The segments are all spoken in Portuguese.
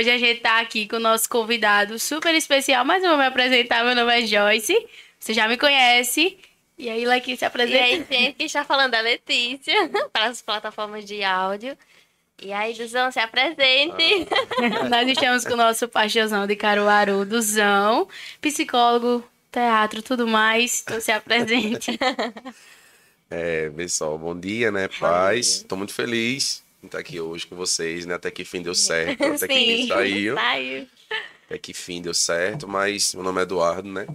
Hoje a gente tá aqui com o nosso convidado super especial, mas eu vou me apresentar. Meu nome é Joyce. Você já me conhece. E aí, Lequinha, se apresenta. E aí, gente, que está falando da Letícia, para as plataformas de áudio. E aí, Duzão, se apresente. Ah. Nós estamos com o nosso pastorzão de Caruaru, Duzão, psicólogo, teatro, tudo mais. Então, se apresente. É, pessoal, bom dia, né? Paz. Estou muito feliz estar aqui hoje com vocês, né? Até que fim deu certo, até que fim saiu. Saiu. Até que fim deu certo, mas meu nome é Eduardo, né?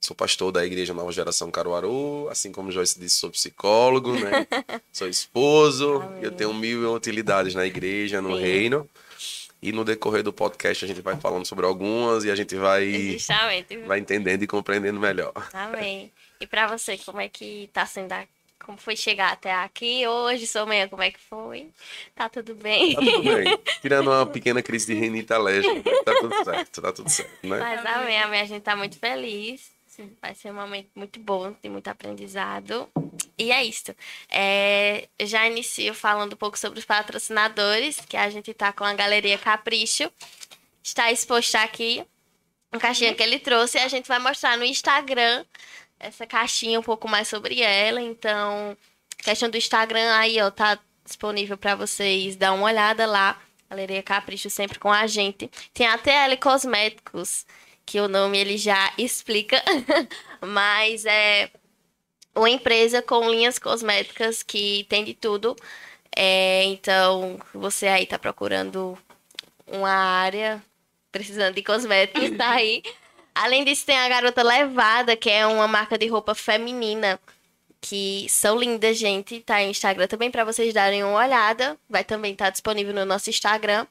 Sou pastor da Igreja Nova Geração Caruaru, assim como Joyce disse, sou psicólogo, né? sou esposo, eu tenho mil e uma utilidades na igreja, no Sim. reino. E no decorrer do podcast a gente vai falando sobre algumas e a gente vai, Justamente. vai entendendo e compreendendo melhor. Amém. E para você, como é que tá sendo a... Como foi chegar até aqui hoje, sua manhã, como é que foi? Tá tudo bem? Tá tudo bem. Tirando uma pequena crise de rinite alérgica, tá tudo certo, tá tudo certo, né? Mas amém, amém. A gente tá muito feliz. Vai ser um momento muito bom, tem muito aprendizado. E é isso. É, já inicio falando um pouco sobre os patrocinadores, que a gente tá com a Galeria Capricho. Está exposto aqui uma caixinha que ele trouxe e a gente vai mostrar no Instagram essa caixinha um pouco mais sobre ela. Então, questão do Instagram aí, ó, tá disponível para vocês dar uma olhada lá. Galeria Capricho sempre com a gente. Tem até L Cosméticos, que o nome ele já explica, mas é uma empresa com linhas cosméticas que tem de tudo. É, então, você aí tá procurando uma área precisando de cosméticos, tá aí. Além disso, tem a Garota Levada, que é uma marca de roupa feminina que são lindas, gente. Tá no Instagram também para vocês darem uma olhada. Vai também estar disponível no nosso Instagram.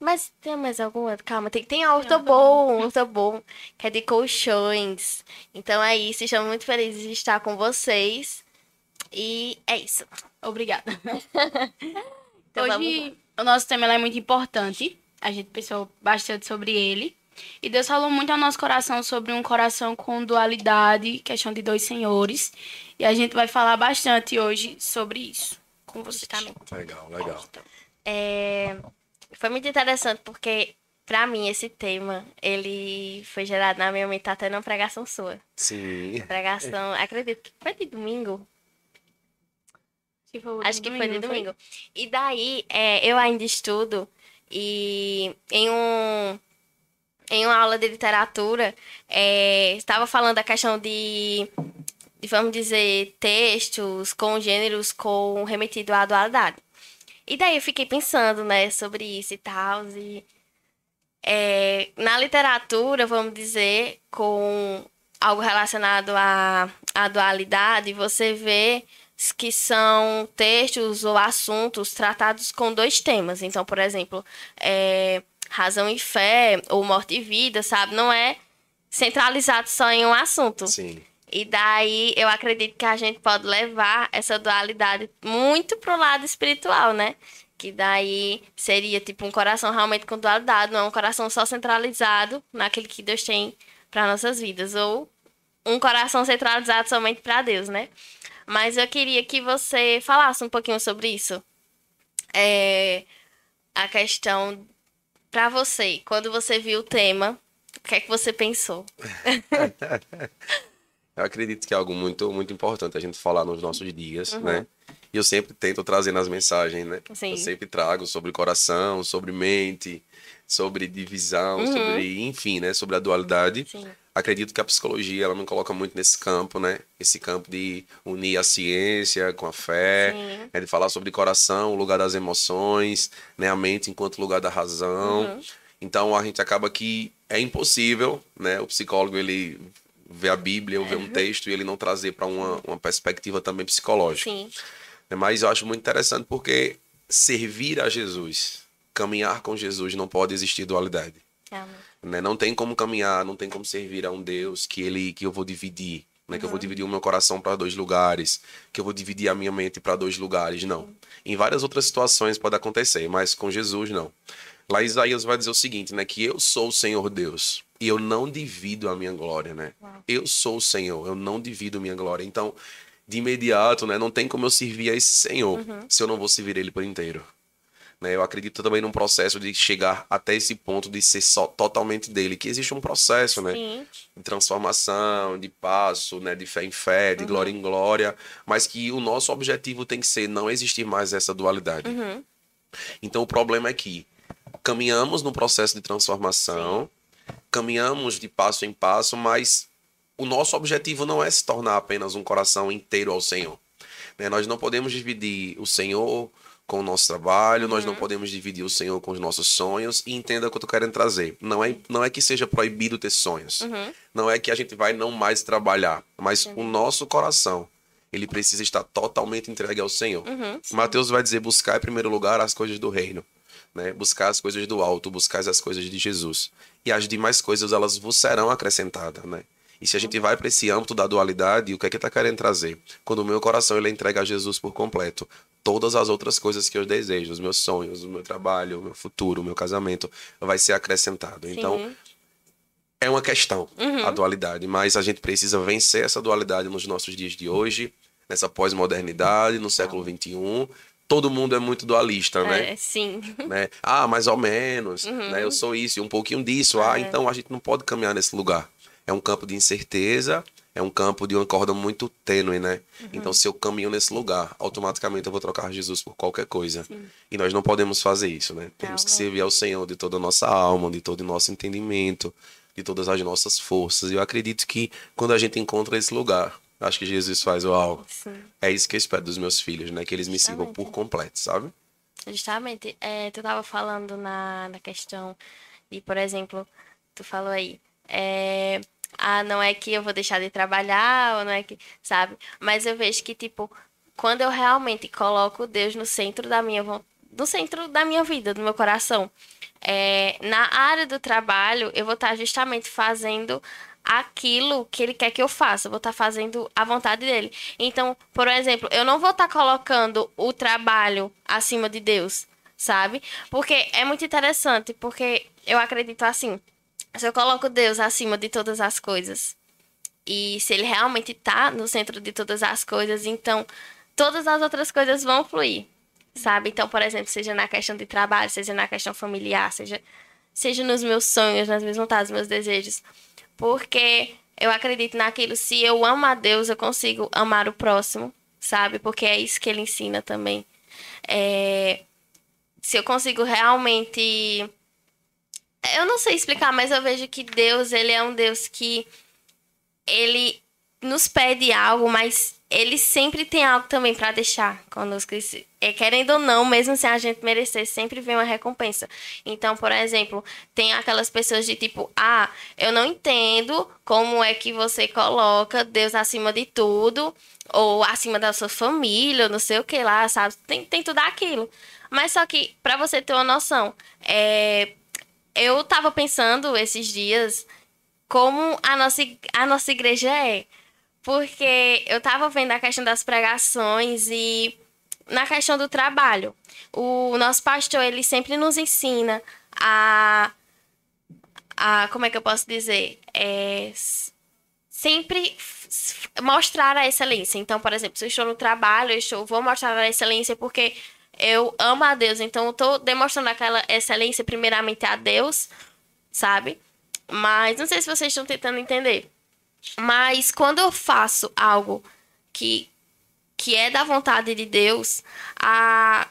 Mas tem mais alguma? Calma, tem, tem a Ortobon, Ortobon, que é de colchões. Então é isso, estamos muito felizes de estar com vocês. E é isso. Obrigada. Então Hoje, o nosso tema é muito importante. A gente pensou bastante sobre ele. E Deus falou muito ao nosso coração sobre um coração com dualidade, questão de dois senhores. E a gente vai falar bastante hoje sobre isso com vocês. Justamente. Legal, legal. É, foi muito interessante porque, pra mim, esse tema, ele foi gerado na minha mente até numa pregação sua. Sim. Pregação, acredito que foi de domingo. Que foi o Acho que foi de domingo. E daí, é, eu ainda estudo e em um em uma aula de literatura é, estava falando da questão de, de, vamos dizer, textos com gêneros com remetido à dualidade. E daí eu fiquei pensando, né, sobre isso e tal. E, é, na literatura, vamos dizer, com algo relacionado à, à dualidade, você vê que são textos ou assuntos tratados com dois temas. Então, por exemplo, é, razão e fé ou morte e vida, sabe? Não é centralizado só em um assunto. Sim. E daí eu acredito que a gente pode levar essa dualidade muito pro lado espiritual, né? Que daí seria tipo um coração realmente com dualidade, não é um coração só centralizado naquele que Deus tem para nossas vidas, ou um coração centralizado somente para Deus, né? Mas eu queria que você falasse um pouquinho sobre isso. É, a questão para você, quando você viu o tema, o que é que você pensou? Eu acredito que é algo muito, muito importante a gente falar nos nossos dias, né? E eu sempre tento trazer nas mensagens, né? Sim. Eu sempre trago sobre coração, sobre mente, sobre divisão, sobre, enfim, né? Sobre a dualidade. Sim. Acredito que a psicologia, ela não coloca muito nesse campo, né? Esse campo de unir a ciência com a fé, Sim. né? de falar sobre coração, o lugar das emoções, né? A mente enquanto lugar da razão. Então, a gente acaba que é impossível, né? O psicólogo, ele vê a Bíblia ou vê um texto e ele não trazer para uma, uma perspectiva também psicológica. Sim. né? Mas eu acho muito interessante porque servir a Jesus, caminhar com Jesus, não pode existir dualidade. Amém. Né? Não tem como caminhar, não tem como servir a um Deus que ele que eu vou dividir, né? Que eu vou dividir o meu coração para dois lugares, que eu vou dividir a minha mente para dois lugares, não. Em várias outras situações pode acontecer, mas com Jesus não. Lá Isaías vai dizer o seguinte, né? Que eu sou o Senhor Deus e eu não divido a minha glória, né? Eu sou o Senhor, eu não divido a minha glória. Então, de imediato, né? Não tem como eu servir a esse Senhor se eu não vou servir ele por inteiro. Né? Eu acredito também num processo de chegar até esse ponto de ser só totalmente dele, que existe um processo, né? Sim. De transformação, de passo, né? De fé em fé, de glória em glória, mas que o nosso objetivo tem que ser não existir mais essa dualidade. Uhum. Então o problema é que caminhamos no processo de transformação, caminhamos de passo em passo, mas o nosso objetivo não é se tornar apenas um coração inteiro ao Senhor. Né? Nós não podemos dividir o Senhor com o nosso trabalho, nós não podemos dividir o Senhor com os nossos sonhos. E entenda o que eu tô querendo trazer. Não é, não é que seja proibido ter sonhos. Não é que a gente vai não mais trabalhar. Mas o nosso coração, ele precisa estar totalmente entregue ao Senhor. Mateus vai dizer: buscar em primeiro lugar as coisas do reino. Né? Buscar as coisas do alto, buscar as coisas de Jesus. E as demais coisas, elas vos serão acrescentadas, né? E se a gente vai para esse âmbito da dualidade, o que é que está querendo trazer? Quando o meu coração ele é entregue a Jesus por completo, todas as outras coisas que eu desejo, os meus sonhos, o meu trabalho, o meu futuro, o meu casamento, vai ser acrescentado. Então, é uma questão a dualidade, mas a gente precisa vencer essa dualidade nos nossos dias de hoje, nessa pós-modernidade, no século XXI. Todo mundo é muito dualista, né? É, sim. né? Ah, mais ou menos, né? Eu sou isso e um pouquinho disso. Ah, então a gente não pode caminhar nesse lugar. É um campo de incerteza, é um campo de uma corda muito tênue, né? Então, se eu caminho nesse lugar, automaticamente eu vou trocar Jesus por qualquer coisa. E nós não podemos fazer isso, né? Temos que servir ao Senhor de toda a nossa alma, de todo o nosso entendimento, de todas as nossas forças. E eu acredito que quando a gente encontra esse lugar, acho que Jesus faz uau. Sim. É isso que eu espero dos meus filhos, né? Que eles me sigam por completo, sabe? Justamente, é, tu tava falando na, na questão de, por exemplo, tu falou aí, é, ah, não é que eu vou deixar de trabalhar, ou não é que, sabe? Mas eu vejo que, tipo, quando eu realmente coloco Deus no centro da minha no centro da minha vida, do meu coração, é, na área do trabalho, eu vou estar justamente fazendo aquilo que ele quer que eu faça. Eu vou estar fazendo a vontade dele. Então, por exemplo, eu não vou estar colocando o trabalho acima de Deus, sabe? Porque é muito interessante, porque eu acredito assim, se eu coloco Deus acima de todas as coisas, e se ele realmente tá no centro de todas as coisas, então todas as outras coisas vão fluir, sabe? Então, por exemplo, seja na questão de trabalho, seja na questão familiar, seja, seja nos meus sonhos, nas minhas vontades, meus desejos. Porque eu acredito naquilo, se eu amo a Deus, eu consigo amar o próximo, sabe? Porque é isso que ele ensina também. É, se eu consigo realmente. Eu não sei explicar, mas eu vejo que Deus, ele é um Deus que ele nos pede algo, mas ele sempre tem algo também para deixar conosco. É, querendo ou não, mesmo sem a gente merecer, sempre vem uma recompensa. Então, por exemplo, tem aquelas pessoas de tipo, ah, eu não entendo como é que você coloca Deus acima de tudo, ou acima da sua família, ou não sei o que lá, sabe? Tem, tem tudo aquilo. Mas só que, para você ter uma noção, é, eu tava pensando esses dias como a nossa, a nossa igreja é. Porque eu tava vendo a questão das pregações e na questão do trabalho. O nosso pastor, ele sempre nos ensina a. a como é que eu posso dizer? É, sempre mostrar a excelência. Então, por exemplo, se eu estou no trabalho, eu estou, vou mostrar a excelência porque eu amo a Deus. Então, eu estou demonstrando aquela excelência primeiramente a Deus, sabe? Mas não sei se vocês estão tentando entender. Mas quando eu faço algo que, que é da vontade de Deus, a.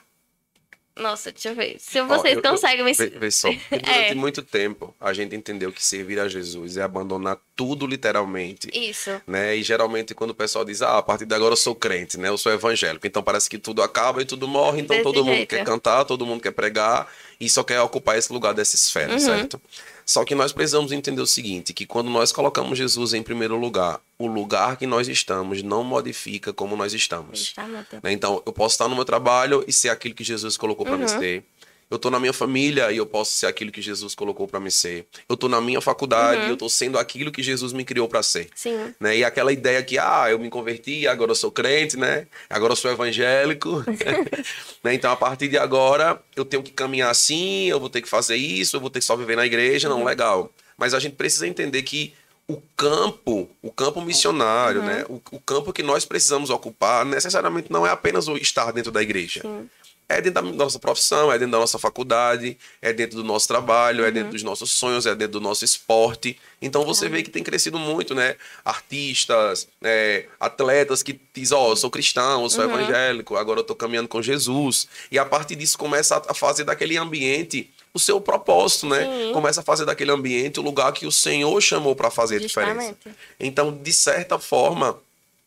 Nossa, deixa eu ver. Se vocês eu- eu- conseguem me. Vê, vê só, durante É. muito tempo a gente entendeu que servir a Jesus é abandonar tudo literalmente. Isso. Né? E geralmente quando o pessoal diz, ah, a partir de agora eu sou crente, né? Eu sou evangélico. Então parece que tudo acaba e tudo morre, então Desse todo mundo jeito. quer cantar, todo mundo quer pregar e só quer ocupar esse lugar dessa esfera, Uhum. certo? Só que nós precisamos entender o seguinte, que quando nós colocamos Jesus em primeiro lugar, o lugar que nós estamos não modifica como nós estamos. Né? Então, eu posso estar no meu trabalho e ser aquilo que Jesus colocou para Uhum. mim ser. Eu tô na minha família e eu posso ser aquilo que Jesus colocou para mim ser. Eu tô na minha faculdade Uhum. e eu tô sendo aquilo que Jesus me criou para ser. Sim. Né? E aquela ideia que, ah, eu me converti, agora eu sou crente, né? Agora eu sou evangélico. né? Então, a partir de agora, eu tenho que caminhar assim, eu vou ter que fazer isso, eu vou ter que só viver na igreja. Não, legal. Mas a gente precisa entender que o campo, o campo missionário, né? O, o campo que nós precisamos ocupar, necessariamente não é apenas o estar dentro da igreja. Sim. É dentro da nossa profissão, é dentro da nossa faculdade, é dentro do nosso trabalho, é dentro dos nossos sonhos, é dentro do nosso esporte. Então você vê que tem crescido muito, né? Artistas, né? atletas que dizem, ó, eu sou cristão, eu sou evangélico, agora eu tô caminhando com Jesus. E a partir disso começa a fazer daquele ambiente o seu propósito, né? Sim. Começa a fazer daquele ambiente o lugar que o Senhor chamou para fazer a diferença. Justamente. Então, de certa forma,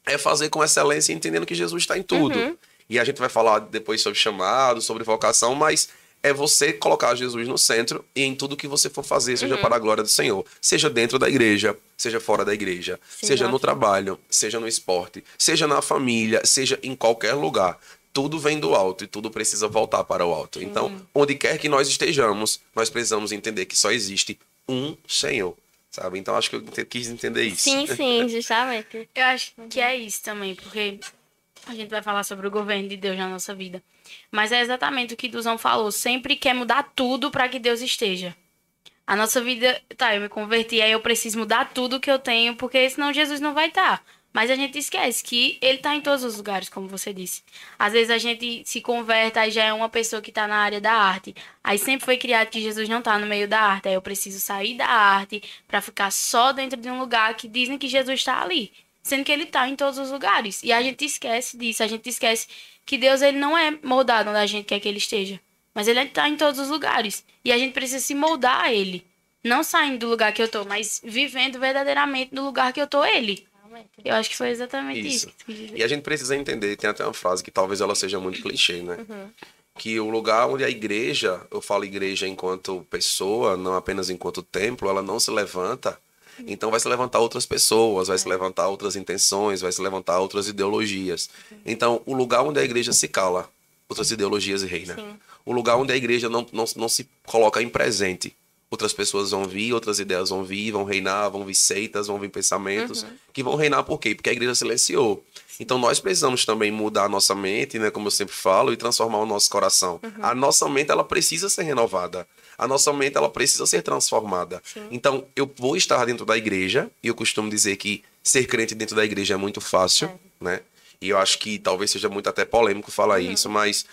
é fazer com excelência, entendendo que Jesus está em tudo. Uhum. E a gente vai falar depois sobre chamado, sobre vocação, mas é você colocar Jesus no centro e em tudo que você for fazer, seja Uhum. para a glória do Senhor. Seja dentro da igreja, seja fora da igreja, Sim, seja no trabalho, seja no esporte, seja na família, seja em qualquer lugar. Tudo vem do alto e tudo precisa voltar para o alto. Então, onde quer que nós estejamos, nós precisamos entender que só existe um Senhor. Sabe? Então, acho que eu quis entender isso. Sim, sim, justamente. Eu acho que é isso também, porque a gente vai falar sobre o governo de Deus na nossa vida. Mas é exatamente o que Duzão falou. Sempre quer mudar tudo para que Deus esteja. A nossa vida, tá, eu me converti, aí eu preciso mudar tudo que eu tenho, porque senão Jesus não vai estar. Mas a gente esquece que ele tá em todos os lugares, como você disse. Às vezes a gente se converte, aí já é uma pessoa que tá na área da arte. Aí sempre foi criado que Jesus não tá no meio da arte. Aí eu preciso sair da arte para ficar só dentro de um lugar que dizem que Jesus está ali. Sendo que ele tá em todos os lugares. E a gente esquece disso. A gente esquece que Deus ele não é moldado onde a gente quer que ele esteja. Mas ele tá em todos os lugares. E a gente precisa se moldar a ele. Não saindo do lugar que eu tô, mas vivendo verdadeiramente no lugar que eu tô ele. Eu acho que foi exatamente isso, Isso. que tu quis dizer. E a gente precisa entender, tem até uma frase que talvez ela seja muito clichê, né? Que o lugar onde a igreja, eu falo igreja enquanto pessoa, não apenas enquanto templo, ela não se levanta, então vai se levantar outras pessoas, vai se levantar outras intenções, vai se levantar outras ideologias. Então, o lugar onde a igreja se cala, outras ideologias reinam. Sim. O lugar onde a igreja não, não, não se coloca em presente, outras pessoas vão vir, outras ideias vão vir, vão reinar, vão vir seitas, vão vir pensamentos, que vão reinar por quê? Porque a igreja silenciou. Então nós precisamos também mudar a nossa mente, né, como eu sempre falo, e transformar o nosso coração. A nossa mente ela precisa ser renovada. A nossa mente ela precisa ser transformada. Então eu vou estar dentro da igreja, e eu costumo dizer que ser crente dentro da igreja é muito fácil, né? E eu acho que talvez seja muito até polêmico falar isso, mas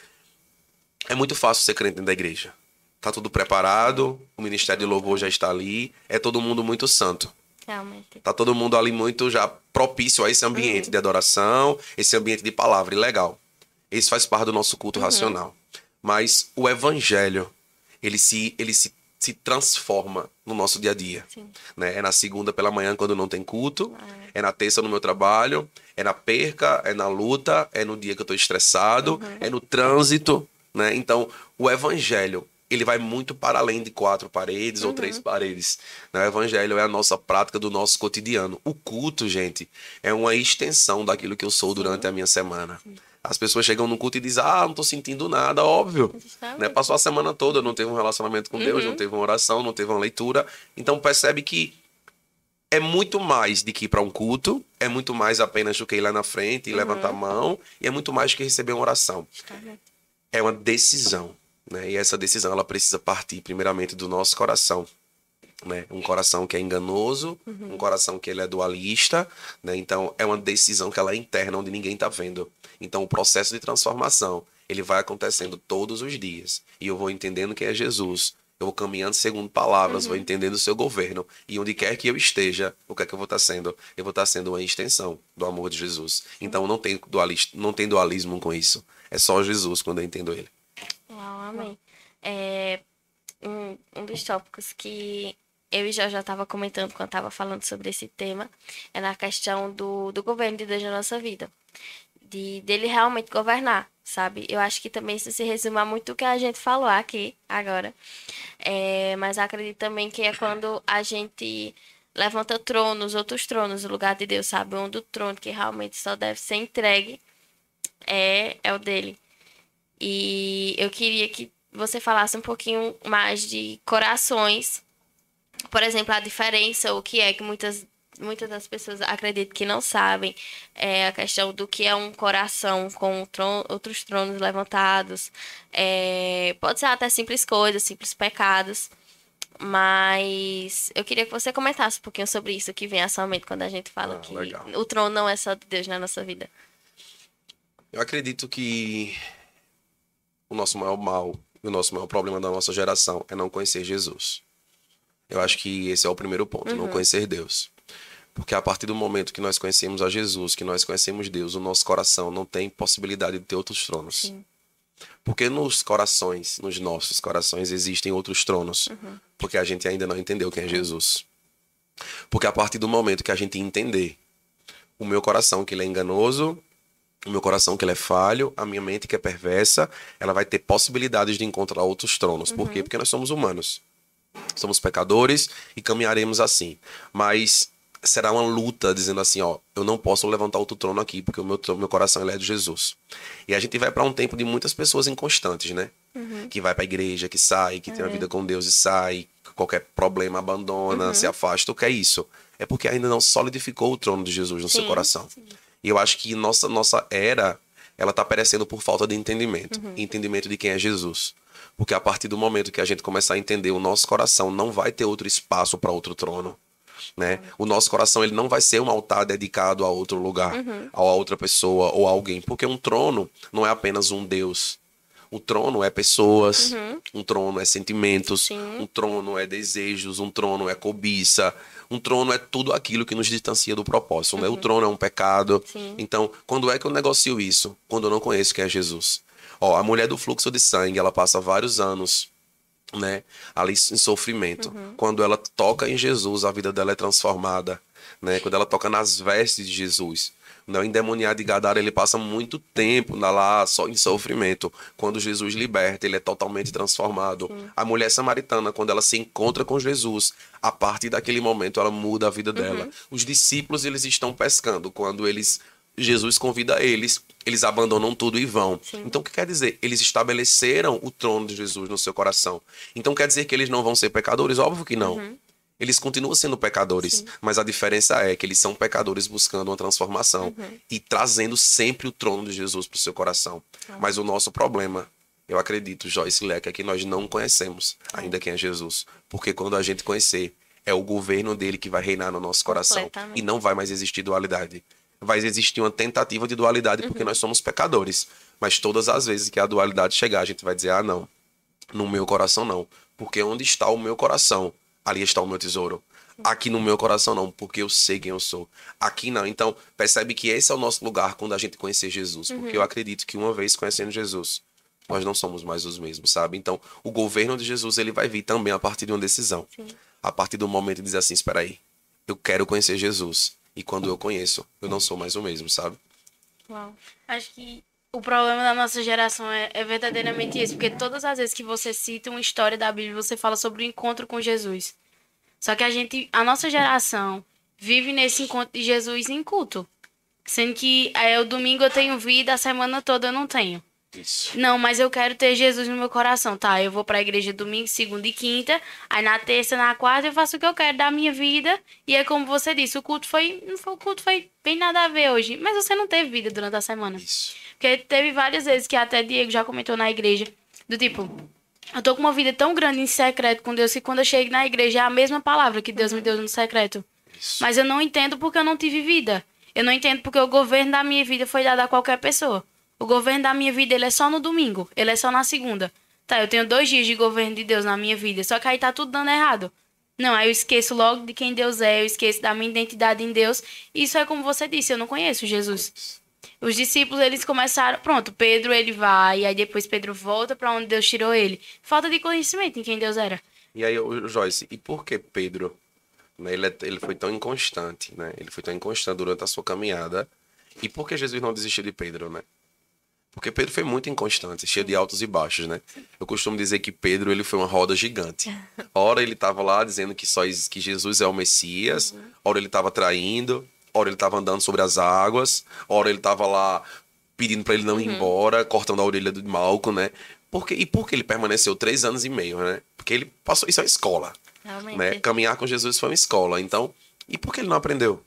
é muito fácil ser crente dentro da igreja. Tá tudo preparado, o ministério de louvor já está ali, é todo mundo muito santo. Realmente. Tá todo mundo ali muito já propício a esse ambiente de adoração, esse ambiente de palavra, e legal. Isso faz parte do nosso culto racional. Mas o evangelho, ele se ele se, se transforma no nosso dia a dia. Sim. Né? É na segunda pela manhã quando não tem culto, é na terça no meu trabalho, é na perca, é na luta, é no dia que eu tô estressado, é no trânsito, né? Então, o evangelho, ele vai muito para além de quatro paredes ou três paredes. né? O evangelho é a nossa prática do nosso cotidiano. O culto, gente, é uma extensão daquilo que eu sou durante a minha semana. As pessoas chegam no culto e dizem, ah, não tô sentindo nada, óbvio. Né? Passou a semana toda, não teve um relacionamento com Deus, não teve uma oração, não teve uma leitura. Então percebe que é muito mais de que ir para um culto, é muito mais apenas do que ir lá na frente e levantar a mão, e é muito mais do que receber uma oração. É uma decisão, né? E essa decisão ela precisa partir primeiramente do nosso coração. Né? Um coração que é enganoso, um coração que ele é dualista, né? Então é uma decisão que ela é interna, onde ninguém está vendo. Então o processo de transformação, ele vai acontecendo todos os dias. E eu vou entendendo quem é Jesus. Eu vou caminhando segundo palavras, vou entendendo o seu governo. E onde quer que eu esteja, o que é que eu vou estar sendo? Eu vou estar sendo uma extensão do amor de Jesus. Então não tem, dualista, não tem dualismo com isso. É só Jesus quando eu entendo ele. Uau, amém. É, um, um dos tópicos que eu e já já estava comentando quando estava falando sobre esse tema é na questão do, do governo de Deus na nossa vida. De, dele realmente governar, sabe? Eu acho que também isso se resume a muito o que a gente falou aqui agora. É, mas acredito também que é quando a gente levanta tronos, outros tronos, no lugar de Deus, sabe? Onde o trono que realmente só deve ser entregue é, é o dele. E eu queria que você falasse um pouquinho mais de corações. Por exemplo, a diferença, o que é que muitas, muitas das pessoas acreditam que não sabem, é a questão do que é um coração com outros tronos levantados. É, pode ser até simples coisas, simples pecados. Mas eu queria que você comentasse um pouquinho sobre isso que vem à sua mente quando a gente fala Ah, que legal. o trono não é só de Deus na nossa vida. Eu acredito que o nosso maior mal, o nosso maior problema da nossa geração é não conhecer Jesus. Eu acho que esse é o primeiro ponto, não conhecer Deus. Porque a partir do momento que nós conhecemos a Jesus, que nós conhecemos Deus, o nosso coração não tem possibilidade de ter outros tronos. Sim. Porque nos corações, nos nossos corações, existem outros tronos. Porque a gente ainda não entendeu quem é Jesus. Porque a partir do momento que a gente entender o meu coração que ele é enganoso, o meu coração que ele é falho, a minha mente que é perversa, ela vai ter possibilidades de encontrar outros tronos. Por quê? Porque nós somos humanos. Somos pecadores e caminharemos assim. Mas será uma luta dizendo assim, ó, eu não posso levantar outro trono aqui porque o meu, meu coração ele é de Jesus. E a gente vai para um tempo de muitas pessoas inconstantes, né? Que vai para a igreja, que sai, que tem uma vida com Deus e sai, qualquer problema abandona, se afasta. O que é isso? É porque ainda não solidificou o trono de Jesus no seu Sim, coração. E eu acho que nossa nossa era, ela tá perecendo por falta de entendimento, entendimento de quem é Jesus. Porque a partir do momento que a gente começar a entender o nosso coração, não vai ter outro espaço para outro trono. Né? O nosso coração ele não vai ser um altar dedicado a outro lugar, a outra pessoa ou a alguém, porque um trono não é apenas um Deus. O trono é pessoas, um trono é sentimentos, Sim. um trono é desejos, um trono é cobiça, um trono é tudo aquilo que nos distancia do propósito. Né? O trono é um pecado. Sim. Então, quando é que eu negocio isso? Quando eu não conheço quem é Jesus. Ó, a mulher do fluxo de sangue, ela passa vários anos né, ali em sofrimento. Quando ela toca em Jesus, a vida dela é transformada, né? Quando ela toca nas vestes de Jesus. Né? O endemoniado de Gadara, ele passa muito tempo lá só em sofrimento. Quando Jesus liberta, ele é totalmente transformado. A mulher samaritana, quando ela se encontra com Jesus, a partir daquele momento ela muda a vida dela. Os discípulos, eles estão pescando. Quando eles Jesus convida eles, eles abandonam tudo e vão. Então, o que quer dizer? Eles estabeleceram o trono de Jesus no seu coração. Então, quer dizer que eles não vão ser pecadores? Óbvio que não. Eles continuam sendo pecadores, mas a diferença é que eles são pecadores buscando uma transformação e trazendo sempre o trono de Jesus para o seu coração. Mas o nosso problema, eu acredito, Joyce Leca, é que nós não conhecemos ainda quem é Jesus. Porque quando a gente conhecer, é o governo dele que vai reinar no nosso coração. E não vai mais existir dualidade. Vai existir uma tentativa de dualidade porque nós somos pecadores. Mas todas as vezes que a dualidade chegar, a gente vai dizer: ah, não, no meu coração não. Porque onde está o meu coração, ali está o meu tesouro. Aqui no meu coração não, porque eu sei quem eu sou. Aqui não. Então, percebe que esse é o nosso lugar quando a gente conhecer Jesus. Porque eu acredito que uma vez conhecendo Jesus, nós não somos mais os mesmos, sabe? Então, o governo de Jesus, ele vai vir também a partir de uma decisão. A partir do momento de dizer assim, espera aí, eu quero conhecer Jesus. E quando eu conheço, eu não sou mais o mesmo, sabe? Uau. Acho que o problema da nossa geração é, é verdadeiramente isso, porque todas as vezes que você cita uma história da Bíblia, você fala sobre o encontro com Jesus. Só que a gente, a nossa geração, vive nesse encontro de Jesus em culto. Sendo que é, o domingo eu tenho vida, a semana toda eu não tenho. Isso. Não, mas eu quero ter Jesus no meu coração, tá? Eu vou pra igreja domingo, segunda e quinta. Aí na terça, na quarta, eu faço o que eu quero da minha vida. E é como você disse, o culto foi. Não foi o culto foi bem nada a ver hoje. Mas você não teve vida durante a semana. Isso. Porque teve várias vezes que até Diego já comentou na igreja. Do tipo, eu tô com uma vida tão grande em secreto com Deus que quando eu chego na igreja é a mesma palavra que Deus me deu no secreto. Isso. Mas eu não entendo porque eu não tive vida. Eu não entendo porque o governo da minha vida foi dado a qualquer pessoa. O governo da minha vida, ele é só no domingo. Ele é só na segunda. Tá, eu tenho dois dias de governo de Deus na minha vida. Só que aí tá tudo dando errado. Não, aí eu esqueço logo de quem Deus é. Eu esqueço da minha identidade em Deus. Isso é como você disse, eu não conheço Jesus. Os discípulos, eles começaram... Pronto, Pedro, ele vai. Aí depois Pedro volta pra onde Deus tirou ele. Falta de conhecimento em quem Deus era. E aí, ô, Joyce, e por que Pedro? né, ele, é- ele foi tão inconstante, né? Ele foi tão inconstante durante a sua caminhada. E por que Jesus não desistiu de Pedro, né? Porque Pedro foi muito inconstante, cheio de altos e baixos, né? Eu costumo dizer que Pedro ele foi uma roda gigante. Ora ele estava lá dizendo que só que Jesus é o Messias, ora ele estava traindo, ora ele estava andando sobre as águas, ora ele estava lá pedindo para ele não ir embora, cortando a orelha do Malco, né? Porque, e por que ele permaneceu três anos e meio, né? Porque ele passou. Isso é uma escola Realmente. né? Caminhar com Jesus foi uma escola. Então, e por que ele não aprendeu?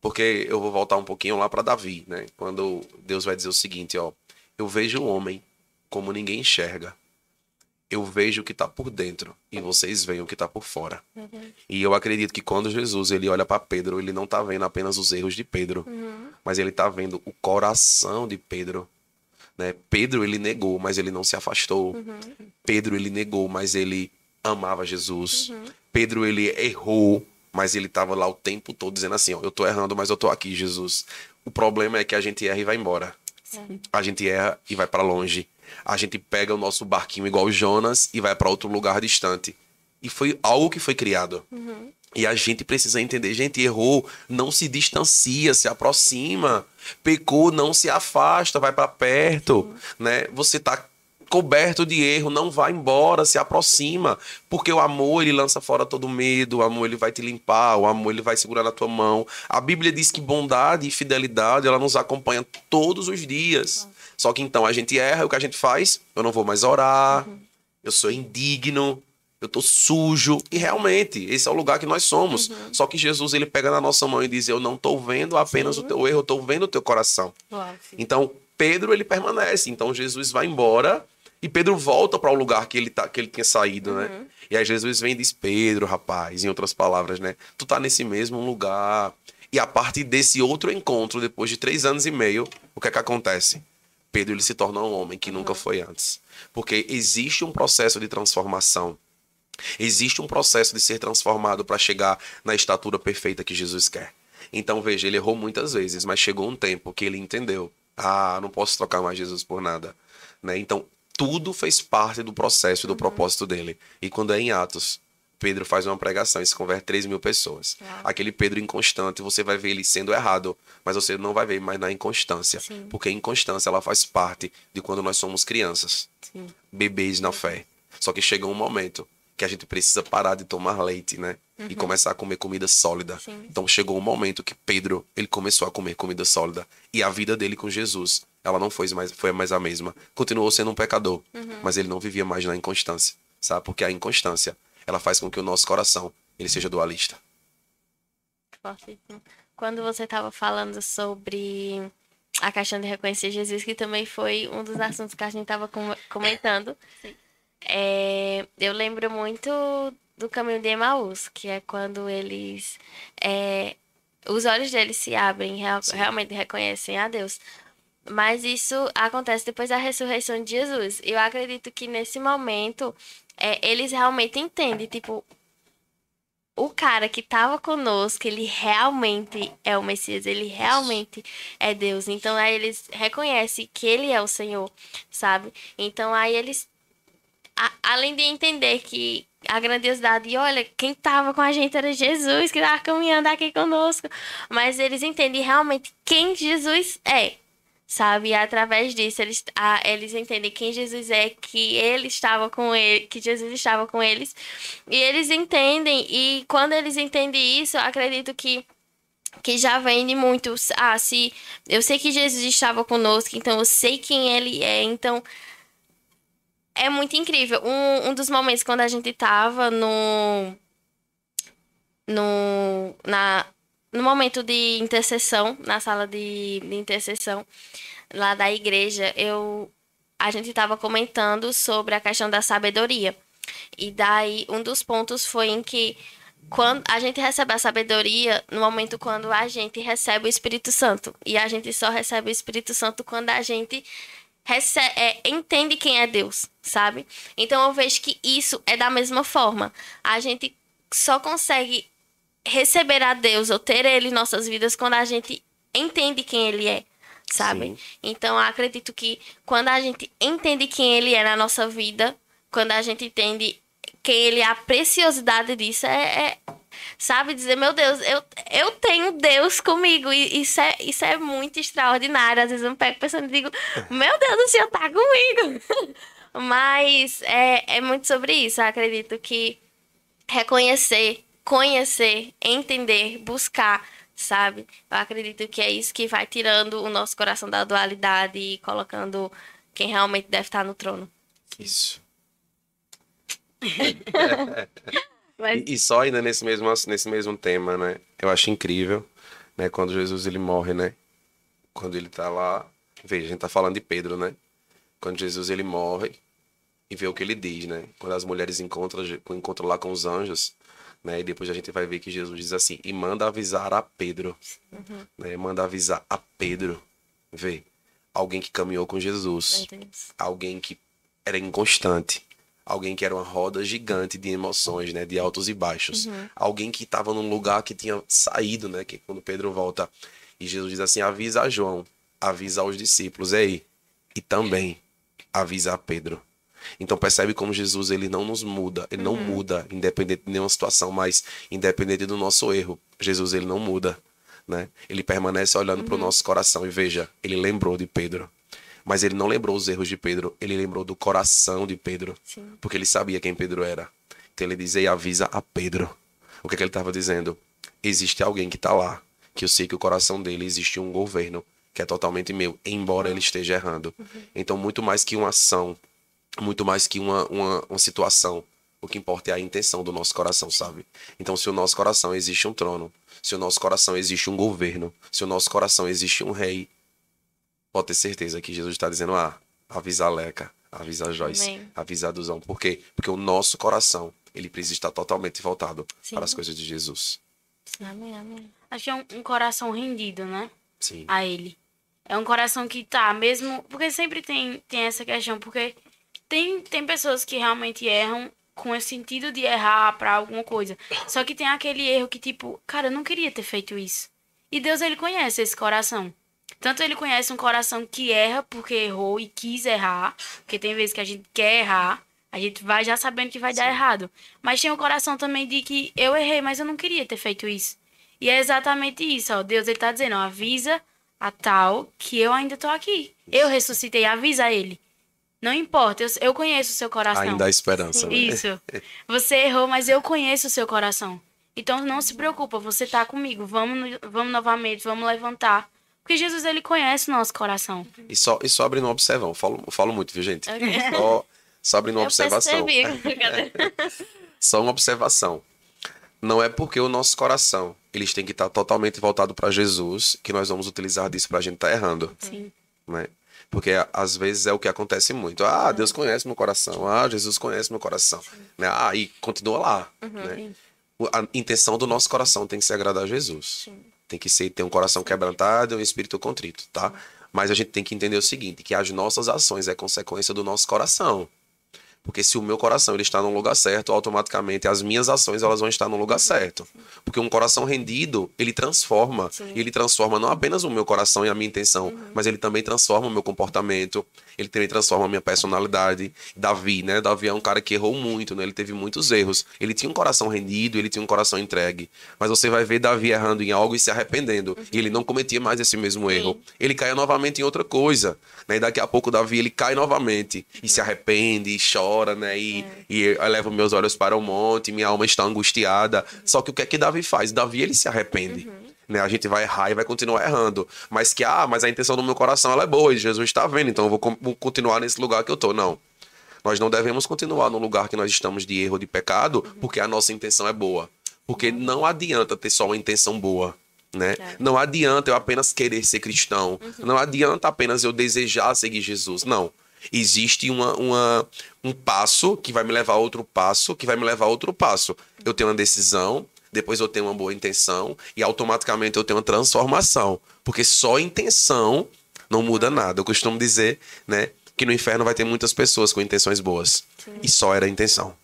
Porque eu vou voltar um pouquinho lá para Davi, né? Quando Deus vai dizer o seguinte, ó, eu vejo o homem como ninguém enxerga. Eu vejo o que está por dentro e vocês veem o que está por fora. E eu acredito que quando Jesus ele olha para Pedro, ele não está vendo apenas os erros de Pedro, mas ele está vendo o coração de Pedro. Né? Pedro, ele negou, mas ele não se afastou. Uhum. Pedro, ele negou, mas ele amava Jesus. Pedro, ele errou, mas ele estava lá o tempo todo dizendo assim: ó, eu tô errando, mas eu tô aqui, Jesus. O problema é que a gente erra e vai embora. A gente erra e vai para longe. A gente pega o nosso barquinho igual Jonas e vai para outro lugar distante. E foi algo que foi criado. E a gente precisa entender, gente, errou, não se distancia, se aproxima. Pecou, não se afasta, vai para perto, né? Você tá coberto de erro, não vai embora, se aproxima, porque o amor ele lança fora todo medo, o amor ele vai te limpar, o amor ele vai segurar na tua mão. A Bíblia diz que bondade e fidelidade ela nos acompanha todos os dias. Só que então a gente erra, e o que a gente faz? Eu não vou mais orar, eu sou indigno, eu tô sujo. E realmente, esse é o lugar que nós somos. Só que Jesus ele pega na nossa mão e diz: Eu não tô vendo apenas o teu erro, eu tô vendo o teu coração. Sim. Então, Pedro ele permanece. Então, Jesus vai embora e Pedro volta para o lugar que ele, tá, que ele tinha saído, né? E aí Jesus vem e diz: Pedro, rapaz, em outras palavras, né? Tu tá nesse mesmo lugar. E a partir desse outro encontro, depois de três anos e meio, o que é que acontece? Pedro ele se torna um homem que nunca foi antes. Porque existe um processo de transformação. Existe um processo de ser transformado para chegar na estatura perfeita que Jesus quer. Então, veja, ele errou muitas vezes, mas chegou um tempo que ele entendeu: ah, não posso trocar mais Jesus por nada. Né? Então, tudo fez parte do processo e do propósito dele. E quando é em Atos, Pedro faz uma pregação e se converte 3 mil pessoas. Aquele Pedro inconstante, você vai ver ele sendo errado, mas você não vai ver mais na inconstância. Sim. Porque a inconstância ela faz parte de quando nós somos crianças, Sim. bebês na fé. Só que chega um momento que a gente precisa parar de tomar leite, né? E começar a comer comida sólida. Sim. Então chegou um momento que Pedro, ele começou a comer comida sólida. E a vida dele com Jesus, ela não foi mais, foi mais a mesma. Continuou sendo um pecador, mas ele não vivia mais na inconstância, sabe? Porque a inconstância, ela faz com que o nosso coração, ele seja dualista. Quando você estava falando sobre a questão de reconhecer Jesus, que também foi um dos assuntos que a gente estava comentando, é, eu lembro muito do caminho de Emaús, que é quando eles. é, os olhos deles se abrem, real- realmente reconhecem a Deus. Mas isso acontece depois da ressurreição de Jesus. Eu acredito que nesse momento é, eles realmente entendem, tipo, o cara que estava conosco, ele realmente é o Messias, ele realmente é Deus. Então aí eles reconhecem que ele é o Senhor, sabe? Então aí eles, a- além de entender que a grandiosidade, e olha, quem estava com a gente era Jesus, que estava caminhando aqui conosco, mas eles entendem realmente quem Jesus é. Sabe, e através disso eles, ah, eles entendem quem Jesus é, que ele estava com ele, que Jesus estava com eles. E eles entendem, e quando eles entendem isso, acredito que que já vem de muito. Ah, se eu sei que Jesus estava conosco, então eu sei quem ele é, então é muito incrível. Um, um dos momentos quando a gente tava no no na no momento de intercessão, na sala de, de intercessão lá da igreja, eu a gente estava comentando sobre a questão da sabedoria. E daí um dos pontos foi em que quando a gente recebe a sabedoria no momento quando a gente recebe o Espírito Santo. E a gente só recebe o Espírito Santo quando a gente rece- é, entende quem é Deus, sabe? Então eu vejo que isso é da mesma forma. A gente só consegue receber a Deus ou ter Ele em nossas vidas quando a gente entende quem Ele é, sabe? Sim. Então acredito que quando a gente entende quem Ele é na nossa vida, quando a gente entende quem Ele é, a preciosidade disso é, é sabe, dizer, meu Deus, eu, eu tenho Deus comigo. E isso é, isso é muito extraordinário. Às vezes eu me pego pensando e digo, meu Deus, o Senhor tá comigo. Mas é, é muito sobre isso. Eu acredito que reconhecer, conhecer, entender, buscar, sabe? Eu acredito que é isso que vai tirando o nosso coração da dualidade e colocando quem realmente deve estar no trono. Isso. Mas E, e só ainda nesse mesmo, nesse mesmo tema, né? Eu acho incrível, né? Quando Jesus ele morre, né? Quando ele tá lá. Veja, a gente tá falando de Pedro, né? Quando Jesus ele morre e vê o que ele diz, né? Quando as mulheres encontram, encontram lá com os anjos, né? E depois a gente vai ver que Jesus diz assim: e manda avisar a Pedro, né? Manda avisar a Pedro. Vê. alguém que caminhou com Jesus, alguém que era inconstante, alguém que era uma roda gigante de emoções, né, de altos e baixos, alguém que estava num lugar que tinha saído, né, que quando Pedro volta e Jesus diz assim: avisa a João, avisa aos discípulos, ei, e também avisa a Pedro. Então percebe como Jesus ele não nos muda, ele não muda independente de nenhuma situação, mas independente do nosso erro, Jesus ele não muda, né? Ele permanece olhando para o nosso coração e veja, ele lembrou de Pedro. Mas ele não lembrou os erros de Pedro, ele lembrou do coração de Pedro, Sim. porque ele sabia quem Pedro era. Então ele diz: "Ei, avisa a Pedro". O que, é que ele estava dizendo? Existe alguém que está lá, que eu sei que o coração dele existe um governo que é totalmente meu, embora ele esteja errando. Então, muito mais que uma ação, muito mais que uma, uma, uma situação, o que importa é a intenção do nosso coração, sabe? Então, se o nosso coração existe um trono, se o nosso coração existe um governo, se o nosso coração existe um rei, pode ter certeza que Jesus está dizendo: ah, avisa a Leca, avisa a Joyce, Amém. avisa a Duzão. Por quê? Porque o nosso coração, ele precisa estar totalmente voltado Sim. para as coisas de Jesus. Amém, amém. Acho que é um, um coração rendido, né? Sim. A ele. É um coração que tá, mesmo. Porque sempre tem, tem essa questão, porque tem, tem pessoas que realmente erram com esse sentido de errar pra alguma coisa. Só que tem aquele erro que, tipo, cara, eu não queria ter feito isso. E Deus, ele conhece esse coração. Tanto ele conhece um coração que erra porque errou e quis errar. Porque tem vezes que a gente quer errar. A gente vai já sabendo que vai dar errado. Mas tem um coração também de que eu errei, mas eu não queria ter feito isso. E é exatamente isso, ó. Deus ele tá dizendo, ó, avisa a tal que eu ainda tô aqui. Eu ressuscitei, avisa ele. Não importa, eu, eu conheço o seu coração. Ainda há esperança, né? Isso. Você errou, mas eu conheço o seu coração. Então não se preocupa, você tá comigo. Vamos, vamos novamente, vamos levantar. Porque Jesus ele conhece o nosso coração. E só, e só abrindo uma observação. Falo, falo muito, viu, gente? Só, só abrindo uma Eu observação. Só uma observação. Não é porque o nosso coração eles têm que estar totalmente voltado para Jesus que nós vamos utilizar disso para a gente estar errando, Sim. né? Porque às vezes é o que acontece muito. Ah, Deus conhece meu coração. Ah, Jesus conhece meu coração. Né? Ah, e continua lá. né? O- A intenção do nosso coração tem que ser agradar a Jesus. Tem que ser ter um coração quebrantado e um espírito contrito, tá? Mas a gente tem que entender o seguinte, que as nossas ações é consequência do nosso coração. Porque se o meu coração ele está no lugar certo, automaticamente as minhas ações elas vão estar no lugar certo. Porque um coração rendido, ele transforma. E ele transforma não apenas o meu coração e a minha intenção, mas ele também transforma o meu comportamento, ele também transforma a minha personalidade. Davi, né? Davi é um cara que errou muito, né? Ele teve muitos erros. Ele tinha um coração rendido, ele tinha um coração entregue. Mas você vai ver Davi errando em algo e se arrependendo. E ele não cometia mais esse mesmo erro. Ele caia novamente em outra coisa. Né? E daqui a pouco Davi ele cai novamente e se arrepende e chora, né? E, e eu levo meus olhos para o monte, minha alma está angustiada. Só que o que é que Davi faz? Davi ele se arrepende. Né? A gente vai errar e vai continuar errando. Mas que, ah, mas a intenção do meu coração ela é boa e Jesus está vendo, então eu vou continuar nesse lugar que eu tô. Não. Nós não devemos continuar no lugar que nós estamos de erro, de pecado, porque a nossa intenção é boa. Porque não adianta ter só uma intenção boa. Né? Não adianta eu apenas querer ser cristão. Não adianta apenas eu desejar seguir Jesus. Não. Existe uma, uma, um passo que vai me levar a outro passo, que vai me levar a outro passo. Eu tenho uma decisão, depois eu tenho uma boa intenção e automaticamente eu tenho uma transformação. Porque só intenção não muda nada. Eu costumo dizer, né, que no inferno vai ter muitas pessoas com intenções boas. E só era a intenção.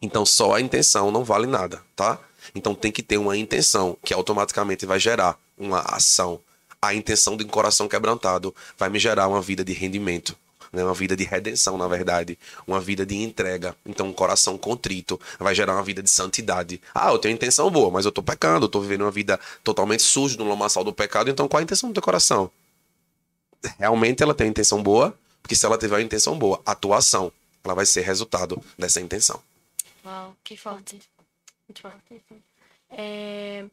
Então só a intenção não vale nada, tá? Então tem que ter uma intenção que automaticamente vai gerar uma ação. A intenção de um coração quebrantado vai me gerar uma vida de rendimento, né? uma vida de redenção, na verdade, uma vida de entrega. Então um coração contrito vai gerar uma vida de santidade. Ah, eu tenho intenção boa, mas eu tô pecando, eu tô vivendo uma vida totalmente suja no lamaçal do pecado, então qual a intenção do teu coração? Realmente ela tem intenção boa? Porque se ela tiver uma intenção boa, a tua ação, ela vai ser resultado dessa intenção. Uau, que forte. Muito forte. É,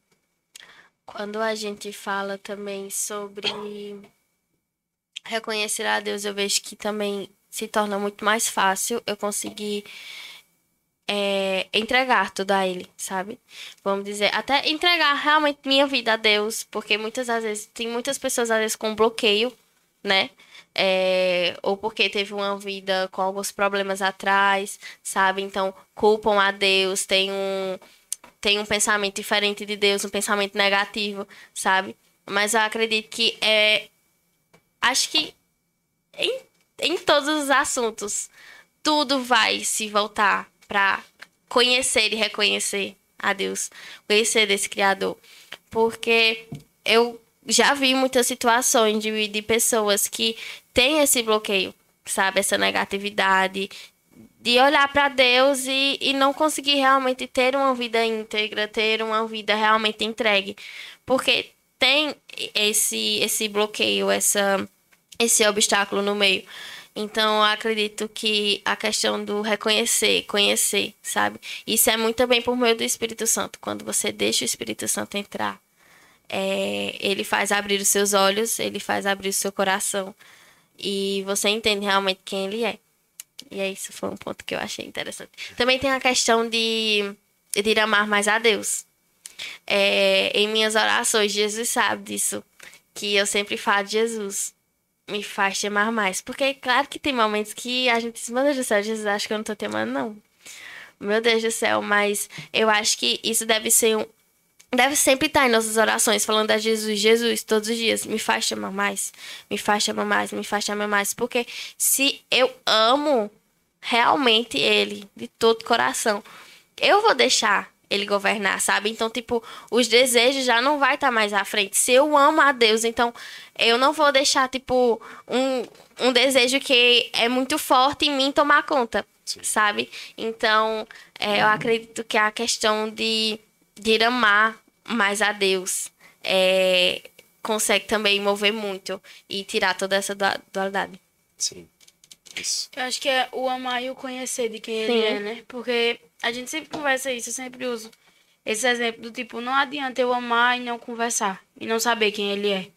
Quando a gente fala também sobre reconhecer a Deus, eu vejo que também se torna muito mais fácil eu conseguir é, entregar tudo a Ele, sabe? Vamos dizer, até entregar realmente minha vida a Deus, porque muitas das vezes, tem muitas pessoas às vezes com bloqueio, né? É, ou porque teve uma vida com alguns problemas atrás, sabe? Então, culpam a Deus, tem um, tem um pensamento diferente de Deus, um pensamento negativo, sabe? Mas eu acredito que é acho que em, em todos os assuntos, tudo vai se voltar para conhecer e reconhecer a Deus, conhecer desse Criador. Porque eu já vi muitas situações de, de pessoas que têm esse bloqueio, sabe? Essa negatividade, de olhar para Deus e, e não conseguir realmente ter uma vida íntegra, ter uma vida realmente entregue. Porque tem esse, esse bloqueio, essa, esse obstáculo no meio. Então, acredito que a questão do reconhecer, conhecer, sabe? Isso é muito bem por meio do Espírito Santo. Quando você deixa o Espírito Santo entrar, é, ele faz abrir os seus olhos, ele faz abrir o seu coração. E você entende realmente quem ele é. E é isso, foi um ponto que eu achei interessante. Também tem a questão de, de amar mais a Deus. É, em minhas orações, Jesus sabe disso. Que eu sempre falo de Jesus me faz te amar mais. Porque, claro que tem momentos que a gente diz, meu Deus do céu, Jesus, acho que eu não tô te amando, não. Meu Deus do céu, mas eu acho que isso deve ser um. Deve sempre estar em nossas orações, falando a Jesus, Jesus, todos os dias, me faz te amar mais, me faz te amar mais, me faz te amar mais. Porque se eu amo realmente Ele, de todo coração, eu vou deixar ele governar, sabe? Então, tipo, os desejos já não vai estar tá mais à frente. Se eu amo a Deus, então eu não vou deixar, tipo, um, um desejo que é muito forte em mim tomar conta, Sim. sabe? Então, é, eu acredito que a questão de, de amar mais a Deus é, consegue também mover muito e tirar toda essa dualidade. Sim. Isso. Eu acho que é o amar e o conhecer de quem Sim. ele é, né? Porque a gente sempre conversa isso, eu sempre uso esse exemplo do tipo, não adianta eu amar e não conversar. E não saber quem ele é.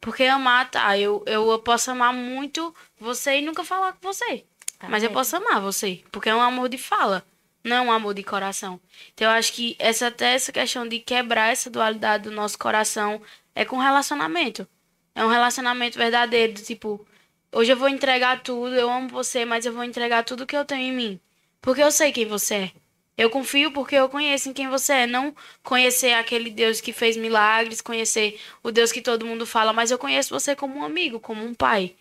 Porque amar, tá, eu, eu posso amar muito você e nunca falar com você. Ah, mas é. eu posso amar você. Porque é um amor de fala, não é um amor de coração. Então eu acho que essa, até essa questão de quebrar essa dualidade do nosso coração é com relacionamento. É um relacionamento verdadeiro, tipo, hoje eu vou entregar tudo, eu amo você, mas eu vou entregar tudo que eu tenho em mim. Porque eu sei quem você é. Eu confio porque eu conheço em quem você é. Não conhecer aquele Deus que fez milagres, conhecer o Deus que todo mundo fala, mas eu conheço você como um amigo, como um pai.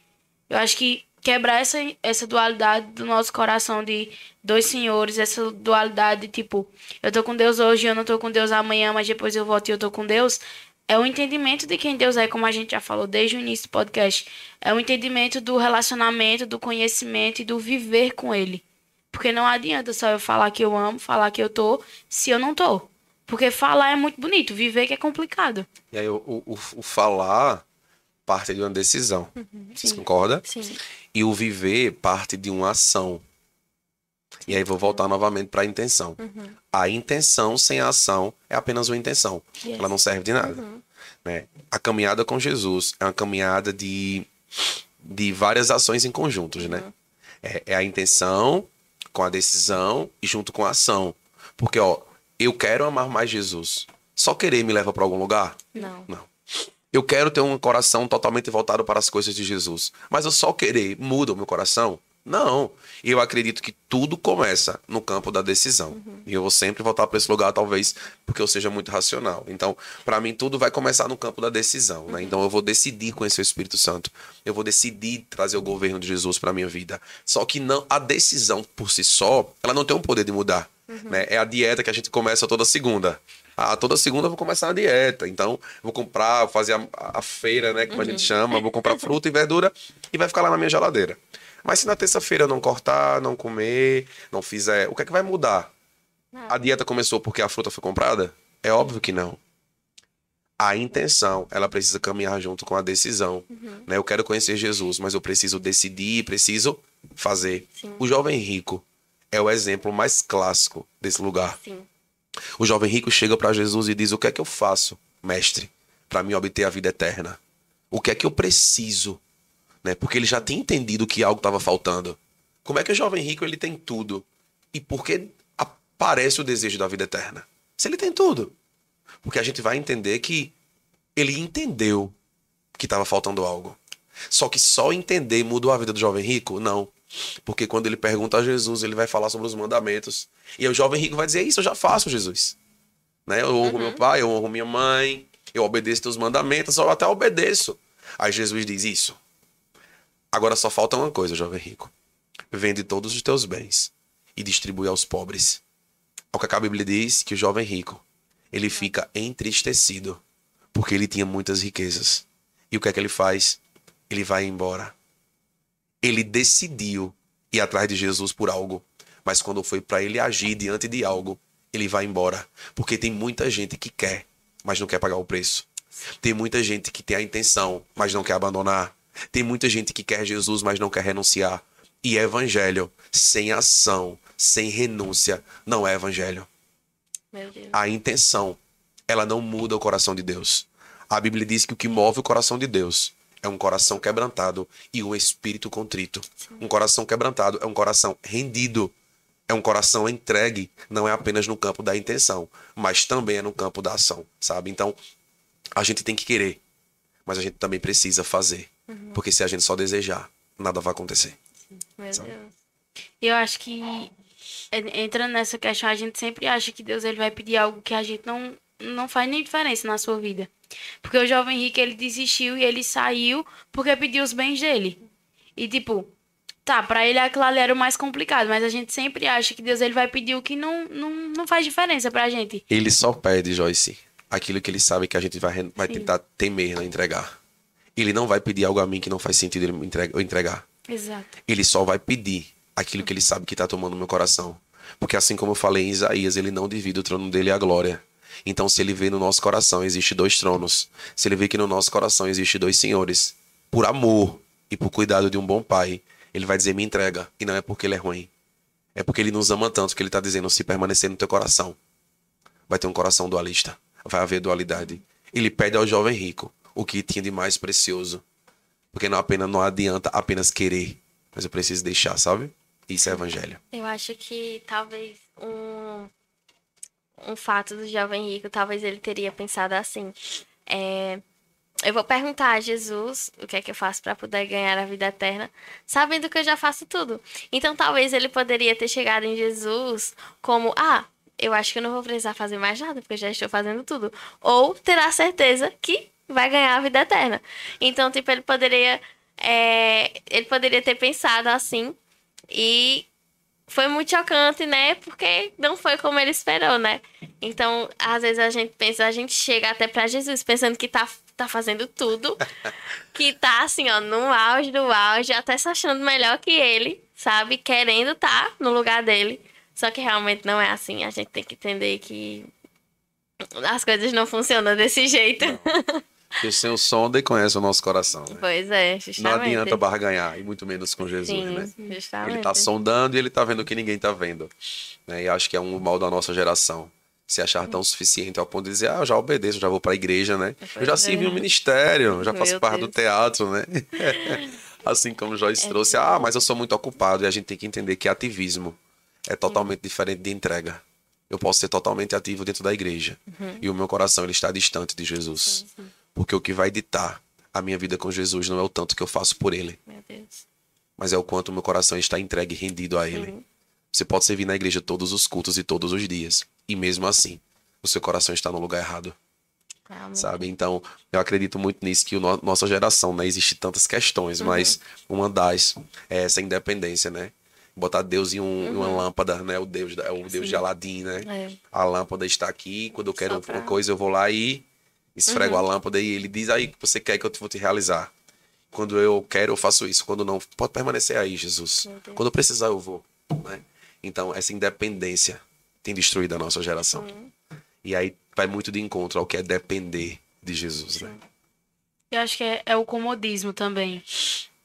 Eu acho que quebrar essa, essa dualidade do nosso coração de dois senhores, essa dualidade de tipo, eu tô com Deus hoje, eu não tô com Deus amanhã, mas depois eu volto e eu tô com Deus, é o entendimento de quem Deus é, como a gente já falou desde o início do podcast. É o entendimento do relacionamento, do conhecimento e do viver com Ele. Porque não adianta só eu falar que eu amo, falar que eu tô, se eu não tô. Porque falar é muito bonito, viver que é complicado. E aí o, o, o falar parte de uma decisão. Uhum, Vocês concordam? Sim. E o viver parte de uma ação. E aí vou voltar novamente para a intenção. Uhum. A intenção sem a ação é apenas uma intenção. Yes. Ela não serve de nada. Uhum. Né? A caminhada com Jesus é uma caminhada de, de várias ações em conjuntos, né? Uhum. É, é, a intenção com a decisão e junto com a ação. Porque, ó, eu quero amar mais Jesus. Só querer me leva para algum lugar? Não. Não. Eu quero ter um coração totalmente voltado para as coisas de Jesus. Mas eu só querer muda o meu coração? Não. Eu acredito que tudo começa no campo da decisão. Uhum. E eu vou sempre voltar para esse lugar, talvez porque eu seja muito racional. Então, para mim, tudo vai começar no campo da decisão. Né? Uhum. Então, eu vou decidir conhecer o Espírito Santo. Eu vou decidir trazer o governo de Jesus para minha vida. Só que não a decisão por si só, ela não tem o poder de mudar. Uhum. Né? É a dieta que a gente começa toda segunda. Ah, toda segunda eu vou começar a dieta. Então, vou comprar, fazer a, a feira, né? Como a gente uhum. chama. Vou comprar fruta e verdura e vai ficar lá na minha geladeira. Mas se na terça-feira não cortar, não comer, não fizer, o que é que vai mudar? A dieta começou porque a fruta foi comprada? É óbvio que não. A intenção, ela precisa caminhar junto com a decisão. Uhum. Né? Eu quero conhecer Jesus, mas eu preciso decidir, preciso fazer. Sim. O jovem rico é o exemplo mais clássico desse lugar. Sim. O jovem rico chega para Jesus e diz: O que é que eu faço, mestre, para me obter a vida eterna? O que é que eu preciso né? Porque ele já tinha entendido que algo estava faltando. Como é que o jovem rico ele tem tudo? E por que aparece o desejo da vida eterna? Se ele tem tudo. Porque a gente vai entender que ele entendeu que estava faltando algo. Só que só entender mudou a vida do jovem rico? Não. Porque quando ele pergunta a Jesus, ele vai falar sobre os mandamentos. E o jovem rico vai dizer: Isso eu já faço, Jesus. Né? Eu honro uhum. meu pai, eu honro minha mãe, eu obedeço teus mandamentos, eu até obedeço. Aí Jesus diz: Isso, Agora só falta uma coisa, jovem rico. Vende todos os teus bens e distribui aos pobres. Ao que a Bíblia diz que o jovem rico, ele fica entristecido porque ele tinha muitas riquezas. E o que é que ele faz? Ele vai embora. Ele decidiu ir atrás de Jesus por algo, mas quando foi para ele agir diante de algo, ele vai embora, porque tem muita gente que quer, mas não quer pagar o preço. Tem muita gente que tem a intenção, mas não quer abandonar. Tem muita gente que quer Jesus, mas não quer renunciar. E evangelho sem ação, sem renúncia, não é evangelho. A intenção, ela não muda o coração de Deus. A Bíblia diz que o que move o coração de Deus é um coração quebrantado e um espírito contrito. Um coração quebrantado é um coração rendido. É um coração entregue, não é apenas no campo da intenção, mas também é no campo da ação, sabe? Então, a gente tem que querer, mas a gente também precisa fazer. Uhum. Porque se a gente só desejar, nada vai acontecer. Meu sabe? Deus. Eu acho que entrando nessa questão, a gente sempre acha que Deus ele vai pedir algo que a gente não, não faz nem diferença na sua vida. Porque o jovem rico ele desistiu e ele saiu porque pediu os bens dele. E tipo, tá, para ele aquilo ali era o mais complicado, mas a gente sempre acha que Deus ele vai pedir o que não, não, não faz diferença pra gente. Ele só pede, Joyce, aquilo que ele sabe que a gente vai, vai tentar temer, né, entregar. Ele não vai pedir algo a mim que não faz sentido ele entregar. Exato. Ele só vai pedir aquilo que ele sabe que tá tomando meu coração. Porque assim como eu falei em Isaías, ele não divide o trono dele a glória. Então, se ele vê no nosso coração existe dois tronos, se ele vê que no nosso coração existe dois senhores, por amor e por cuidado de um bom pai, ele vai dizer me entrega. E não é porque ele é ruim. É porque ele nos ama tanto que ele está dizendo se permanecer no teu coração, vai ter um coração dualista. Vai haver dualidade. Ele pede ao jovem rico o que tinha de mais precioso. Porque não apenas não adianta apenas querer, mas eu preciso deixar, sabe? Isso é evangelho. Eu acho que talvez um um fato do jovem rico, talvez ele teria pensado assim: é, eu vou perguntar a Jesus o que é que eu faço para poder ganhar a vida eterna, sabendo que eu já faço tudo. Então, talvez ele poderia ter chegado em Jesus como: ah, eu acho que eu não vou precisar fazer mais nada, porque eu já estou fazendo tudo. Ou terá certeza que vai ganhar a vida eterna. Então, tipo, ele poderia. É, ele poderia ter pensado assim e foi muito chocante, né? Porque não foi como ele esperou, né? Então, às vezes a gente pensa, a gente chega até para Jesus pensando que tá, tá fazendo tudo, que tá assim, ó, no auge do auge, até se achando melhor que ele, sabe? Querendo estar tá no lugar dele. Só que realmente não é assim. A gente tem que entender que as coisas não funcionam desse jeito. Porque sem o sonda e conhece o nosso coração. Né? Pois é, justamente. Não adianta barganhar, e muito menos com Jesus, Sim, né? Justamente. Ele está sondando e ele está vendo o que ninguém está vendo. Né? E acho que é um mal da nossa geração. Se achar tão suficiente ao ponto de dizer, ah, eu já obedeço, eu já vou para a igreja, né? Pois eu já é. um ministério, já faço Meu parte Deus. do teatro, né? assim como o Joyce é trouxe, ah, mas eu sou muito ocupado. E a gente tem que entender que ativismo é totalmente diferente de entrega. Eu posso ser totalmente ativo dentro da igreja. Uhum. E o meu coração ele está distante de Jesus. Porque o que vai ditar a minha vida com Jesus não é o tanto que eu faço por Ele. Mas é o quanto meu coração está entregue e rendido a Ele. Uhum. Você pode servir na igreja todos os cultos e todos os dias. E mesmo assim, o seu coração está no lugar errado. Sabe? Então, eu acredito muito nisso, que no, nossa geração, né? Existe tantas questões, uhum. mas uma das é essa independência, né? botar Deus em, um, uhum. uma lâmpada, né? O Deus, o Deus Sim. de Aladim, né? É. A lâmpada está aqui, quando eu quero pra... uma coisa eu vou lá e esfrego uhum. a lâmpada e ele diz aí que você quer que eu vou te realizar. Quando eu quero, eu faço isso. Quando não, pode permanecer aí, Jesus. Quando eu precisar, eu vou. Né? Então, essa independência tem destruído a nossa geração. Uhum. E aí vai muito de encontro ao que é depender de Jesus, né? Eu acho que é, é o comodismo também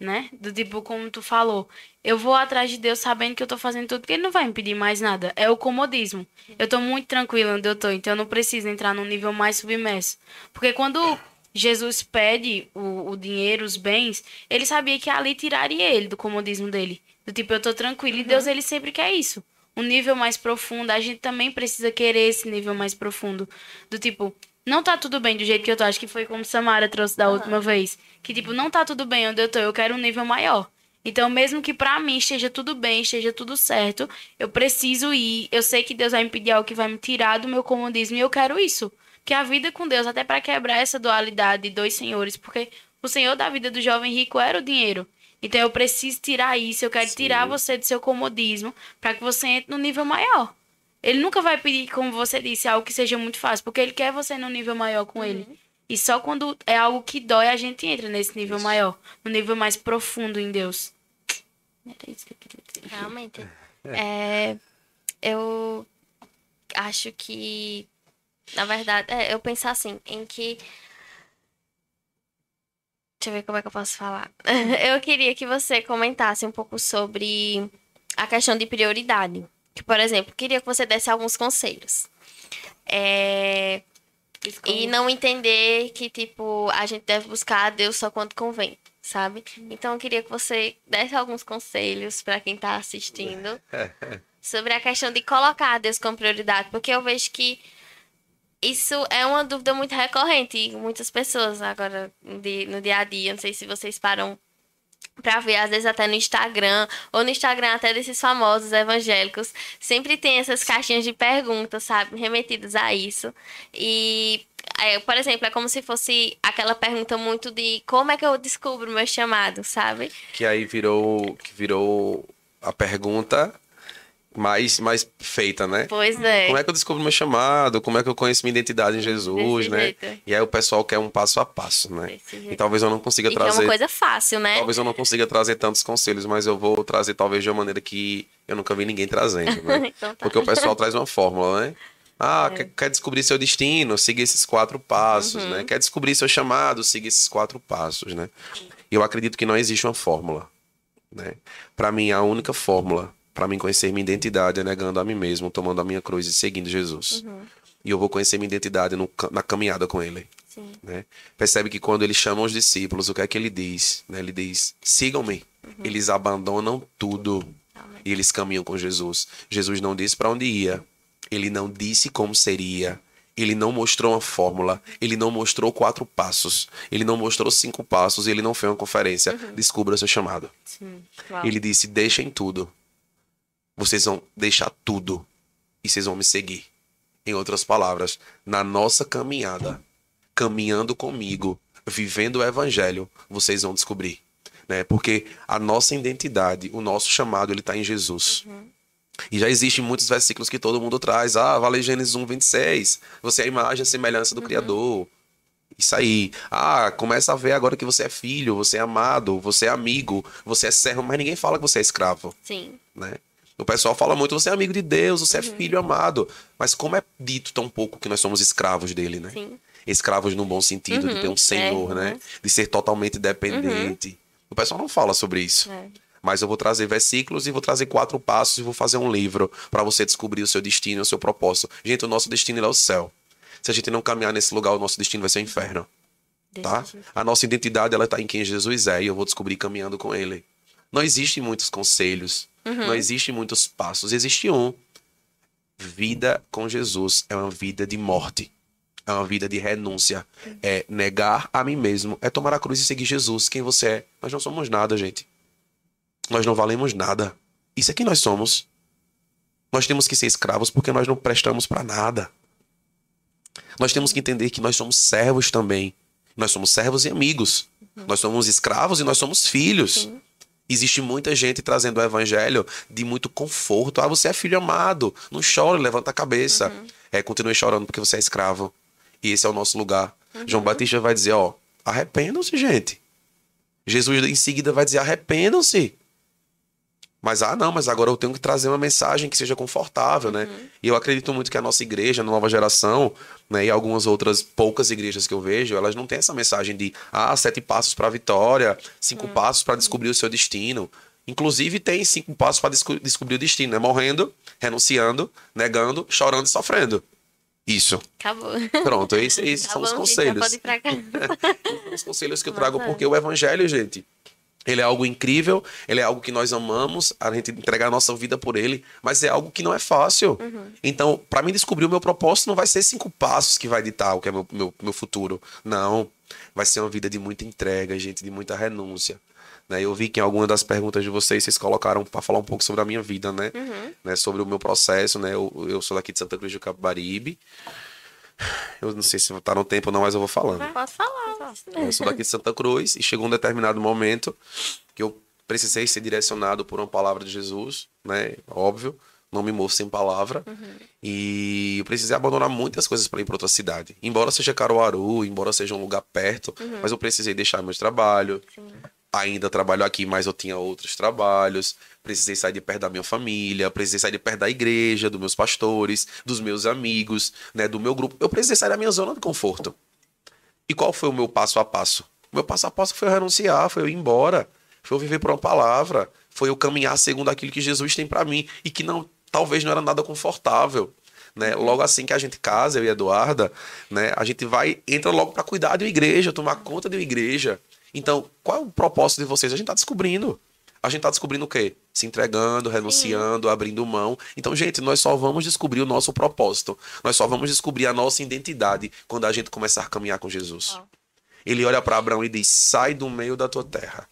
né? Do tipo, como tu falou, eu vou atrás de Deus sabendo que eu tô fazendo tudo, porque ele não vai me pedir mais nada. É o comodismo. Eu tô muito tranquila onde eu tô, então eu não preciso entrar num nível mais submerso. Porque quando Jesus pede o, o dinheiro, os bens, ele sabia que ali tiraria ele do comodismo dele. Do tipo, eu tô tranquilo. Uhum. E Deus, ele sempre quer isso. Um nível mais profundo. A gente também precisa querer esse nível mais profundo. Do tipo, não tá tudo bem do jeito que eu tô. Acho que foi como Samara trouxe da uhum. última vez. Que, tipo, não tá tudo bem onde eu tô. Eu quero um nível maior. Então, mesmo que para mim esteja tudo bem, esteja tudo certo, eu preciso ir. Eu sei que Deus vai me pedir algo que vai me tirar do meu comodismo e eu quero isso. Que a vida com Deus, até para quebrar essa dualidade de dois senhores, porque o senhor da vida do jovem rico era o dinheiro. Então eu preciso tirar isso, eu quero Sim. tirar você do seu comodismo para que você entre no nível maior. Ele nunca vai pedir, como você disse, algo que seja muito fácil, porque ele quer você no nível maior com ele. E só quando é algo que dói, a gente entra nesse nível Isso. maior, no nível mais profundo em Deus. Era isso que eu queria dizer. Realmente. É, eu acho que, na verdade, é, eu penso assim, em que. Deixa eu ver como é que eu posso falar. Eu queria que você comentasse um pouco sobre a questão de prioridade. Que, por exemplo, queria que você desse alguns conselhos. É, e não entender que, tipo, a gente deve buscar a Deus só quando convém, sabe? Então, eu queria que você desse alguns conselhos para quem tá assistindo sobre a questão de colocar a Deus como prioridade, porque eu vejo que isso é uma dúvida muito recorrente em muitas pessoas agora dia, no dia a dia. Não sei se vocês param pra ver, às vezes até no Instagram, ou no Instagram até desses famosos evangélicos, sempre tem essas caixinhas de perguntas, sabe, remetidas a isso. E, é, por exemplo, é como se fosse aquela pergunta muito de como é que eu descubro meu chamado, sabe? Que aí virou, que virou a pergunta mais, mais feita, né? Pois é. Como é que eu descubro meu chamado? Como é que eu conheço minha identidade em Jesus, Desse né? jeito. E aí o pessoal quer um passo a passo, né? E talvez eu não consiga E que é trazer. uma coisa fácil, né? Talvez eu não consiga trazer tantos conselhos, mas eu vou trazer talvez de uma maneira que eu nunca vi ninguém trazendo, né? Então tá. Porque o pessoal traz uma fórmula, né? Ah, quer, quer descobrir seu destino? Siga esses quatro passos, né? Quer descobrir seu chamado? Siga esses quatro passos, né? E eu acredito que não existe uma fórmula, né? Para mim, a única fórmula para mim conhecer minha identidade é negando a mim mesmo, tomando a minha cruz e seguindo Jesus. E eu vou conhecer minha identidade no na caminhada com Ele né? Percebe que quando ele chama os discípulos, o que é que ele diz? Né? Ele diz: sigam-me. Eles abandonam tudo Amém. e eles caminham com Jesus. Jesus não disse para onde ia, ele não disse como seria. Ele não mostrou uma fórmula, ele não mostrou quatro passos, ele não mostrou cinco passos, ele não fez uma conferência. Descubra seu chamado. Ele disse: deixem tudo. Vocês vão deixar tudo e vocês vão me seguir. Em outras palavras, na nossa caminhada, caminhando comigo, vivendo o evangelho, vocês vão descobrir, né? Porque a nossa identidade, o nosso chamado, ele está em Jesus. E já existem muitos versículos que todo mundo traz. Ah, vale Gênesis 1, 26. Você é a imagem e semelhança do Criador. Isso aí. Ah, começa a ver agora que você é filho, você é amado, você é amigo, você é servo, mas ninguém fala que você é escravo, Sim. né? O pessoal fala muito, você é amigo de Deus, você é filho amado. Mas como é dito tão pouco que nós somos escravos dele, né? Sim. Escravos no bom sentido, de ter um senhor, é, né? uhum. De ser totalmente dependente. O pessoal não fala sobre isso. É. Mas eu vou trazer versículos e vou trazer quatro passos e vou fazer um livro para você descobrir o seu destino, o seu propósito. Gente, o nosso destino é o céu. Se a gente não caminhar nesse lugar, o nosso destino vai ser o inferno, tá? jeito. A nossa identidade ela tá em quem Jesus é e eu vou descobrir caminhando com ele. Não existem muitos conselhos, Uhum. não existem muitos passos, existe um. Vida com Jesus é uma vida de morte. É uma vida de renúncia. É negar a mim mesmo. É tomar a cruz e seguir Jesus. Quem você é? Nós não somos nada, gente. Nós não valemos nada. Isso é quem nós somos. Nós temos que ser escravos porque nós não prestamos para nada. Nós temos que entender que nós somos servos também. Nós somos servos e amigos. Nós somos escravos e nós somos filhos. Existe muita gente trazendo o evangelho de muito conforto. Ah, você é filho amado. Não chore, levanta a cabeça. É, continue chorando porque você é escravo. E esse é o nosso lugar. João Batista vai dizer, ó, arrependam-se, gente. Jesus em seguida vai dizer, arrependam-se. Mas, ah, não, mas agora eu tenho que trazer uma mensagem que seja confortável, né? E eu acredito muito que a nossa igreja, a nova geração, né, e algumas outras poucas igrejas que eu vejo, elas não têm essa mensagem de, ah, sete passos para a vitória, cinco passos para descobrir o seu destino. Inclusive, tem cinco passos para descobrir o destino, né? Morrendo, renunciando, negando, chorando e sofrendo. Isso. Acabou. Pronto, esses, esses Tá são bom, os gente, conselhos. pode ir pra casa. Os conselhos que eu trago, porque o evangelho, gente, ele é algo incrível, ele é algo que nós amamos, a gente entregar a nossa vida por ele, mas é algo que não é fácil. Uhum. Então, para mim descobrir o meu propósito, não vai ser cinco passos que vai ditar o que é meu, meu, meu futuro. Não. Vai ser uma vida de muita entrega, gente, de muita renúncia. Né? Eu vi que em alguma das perguntas de vocês, vocês colocaram para falar um pouco sobre a minha vida, né? Uhum. né? Sobre o meu processo, né? Eu, eu sou daqui de Santa Cruz do Capibaribe. Eu não sei se tá no tempo ou não, mas eu vou falando. Posso falar. Eu sou daqui de Santa Cruz e chegou um determinado momento que eu precisei ser direcionado por uma palavra de Jesus, né? Óbvio, não me movo sem palavra. Uhum. E eu precisei abandonar muitas coisas para ir para outra cidade. Embora seja Caruaru, embora seja um lugar perto, uhum. mas eu precisei deixar meu trabalho. Sim. Ainda trabalho aqui, mas eu tinha outros trabalhos. Precisei sair de perto da minha família, precisei sair de perto da igreja, dos meus pastores, dos meus amigos, né, do meu grupo. Eu precisei sair da minha zona de conforto. E qual foi o meu passo a passo? O meu passo a passo foi eu renunciar, foi eu ir embora foi eu viver por uma palavra, foi eu caminhar segundo aquilo que Jesus tem para mim e que não talvez não era nada confortável. Né? Logo assim que a gente casa, eu e a Eduarda, né? a gente vai, entra logo para cuidar de uma igreja, tomar conta de uma igreja. Então, qual é o propósito de vocês? A gente está descobrindo. A gente está descobrindo o quê? Se entregando, renunciando, Sim. abrindo mão. Então, gente, nós só vamos descobrir o nosso propósito. Nós só vamos descobrir a nossa identidade quando a gente começar a caminhar com Jesus. Ele olha para Abraão e diz: sai do meio da tua terra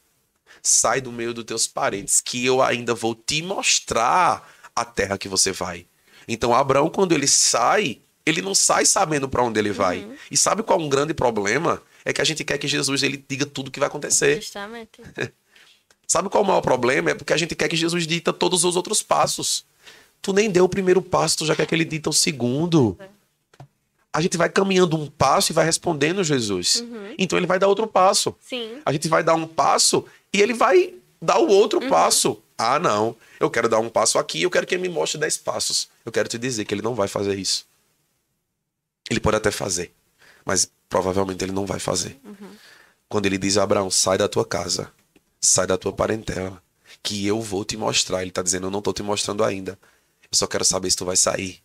sai do meio dos teus parentes, que eu ainda vou te mostrar a terra que você vai. Então, Abraão, quando ele sai, ele não sai sabendo para onde ele vai. Uhum. E sabe qual é um grande problema? É que a gente quer que Jesus ele diga tudo o que vai acontecer. Justamente. sabe qual é o maior problema? É porque a gente quer que Jesus dita todos os outros passos. Tu nem deu o primeiro passo, tu já quer que ele dita o segundo. A gente vai caminhando um passo e vai respondendo Jesus. Uhum. Então ele vai dar outro passo. Sim. A gente vai dar um passo e ele vai dar o outro uhum. passo. Ah, não. Eu quero dar um passo aqui, eu quero que ele me mostre dez passos. Eu quero te dizer que ele não vai fazer isso. Ele pode até fazer, mas provavelmente ele não vai fazer. Uhum. Quando ele diz a Abraão, sai da tua casa, sai da tua parentela, que eu vou te mostrar. Ele está dizendo, eu não estou te mostrando ainda. Eu só quero saber se tu vai sair.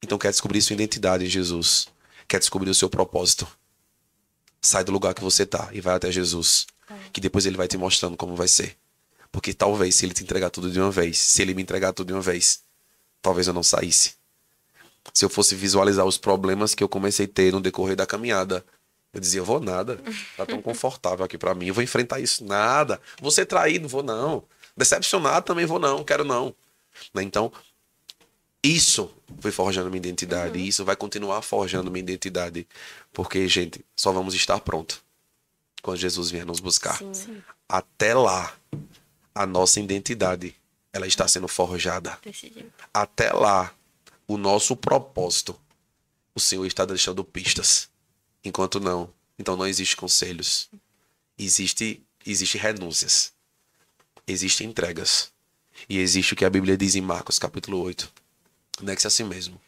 Então quer descobrir sua identidade em Jesus. Quer descobrir o seu propósito. Sai do lugar que você está e vai até Jesus. Que depois ele vai te mostrando como vai ser. Porque talvez se ele te entregar tudo de uma vez, se ele me entregar tudo de uma vez, talvez eu não saísse. Se eu fosse visualizar os problemas que eu comecei a ter no decorrer da caminhada, eu dizia, eu vou nada. Tá tão confortável aqui para mim. Eu vou enfrentar isso. Nada. Vou ser traído, vou não. Decepcionado também vou não, quero não. Né? Então, isso foi forjando minha identidade. Uhum. E isso vai continuar forjando minha identidade. Porque, gente, só vamos estar pronto quando Jesus vier nos buscar. Sim. Até lá, a nossa identidade ela está sendo forjada. Até lá, o nosso propósito, o Senhor está deixando pistas. Enquanto não, então não existe conselhos. Existe, existe renúncias. Existem entregas. E existe o que a Bíblia diz em Marcos capítulo 8 Nexe a si mesmo.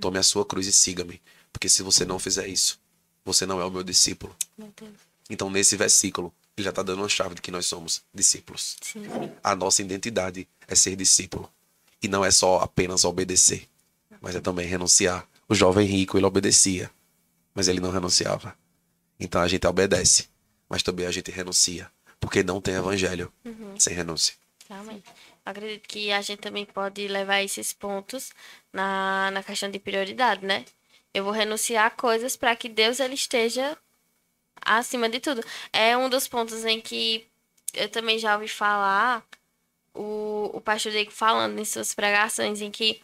Tome a sua cruz e siga-me. Porque se você não fizer isso, você não é o meu discípulo. Meu então, nesse versículo, ele já está dando uma chave de que nós somos discípulos. Sim. A nossa identidade é ser discípulo. E não é só apenas obedecer, mas é também renunciar. O jovem rico, ele obedecia, mas ele não renunciava. Então a gente obedece, mas também a gente renuncia. Porque não tem evangelho uhum. sem renúncia. Realmente acredito que a gente também pode levar esses pontos na, na questão de prioridade, né? Eu vou renunciar a coisas para que Deus ele esteja acima de tudo. É um dos pontos em que eu também já ouvi falar o, o pastor Diego falando em suas pregações em que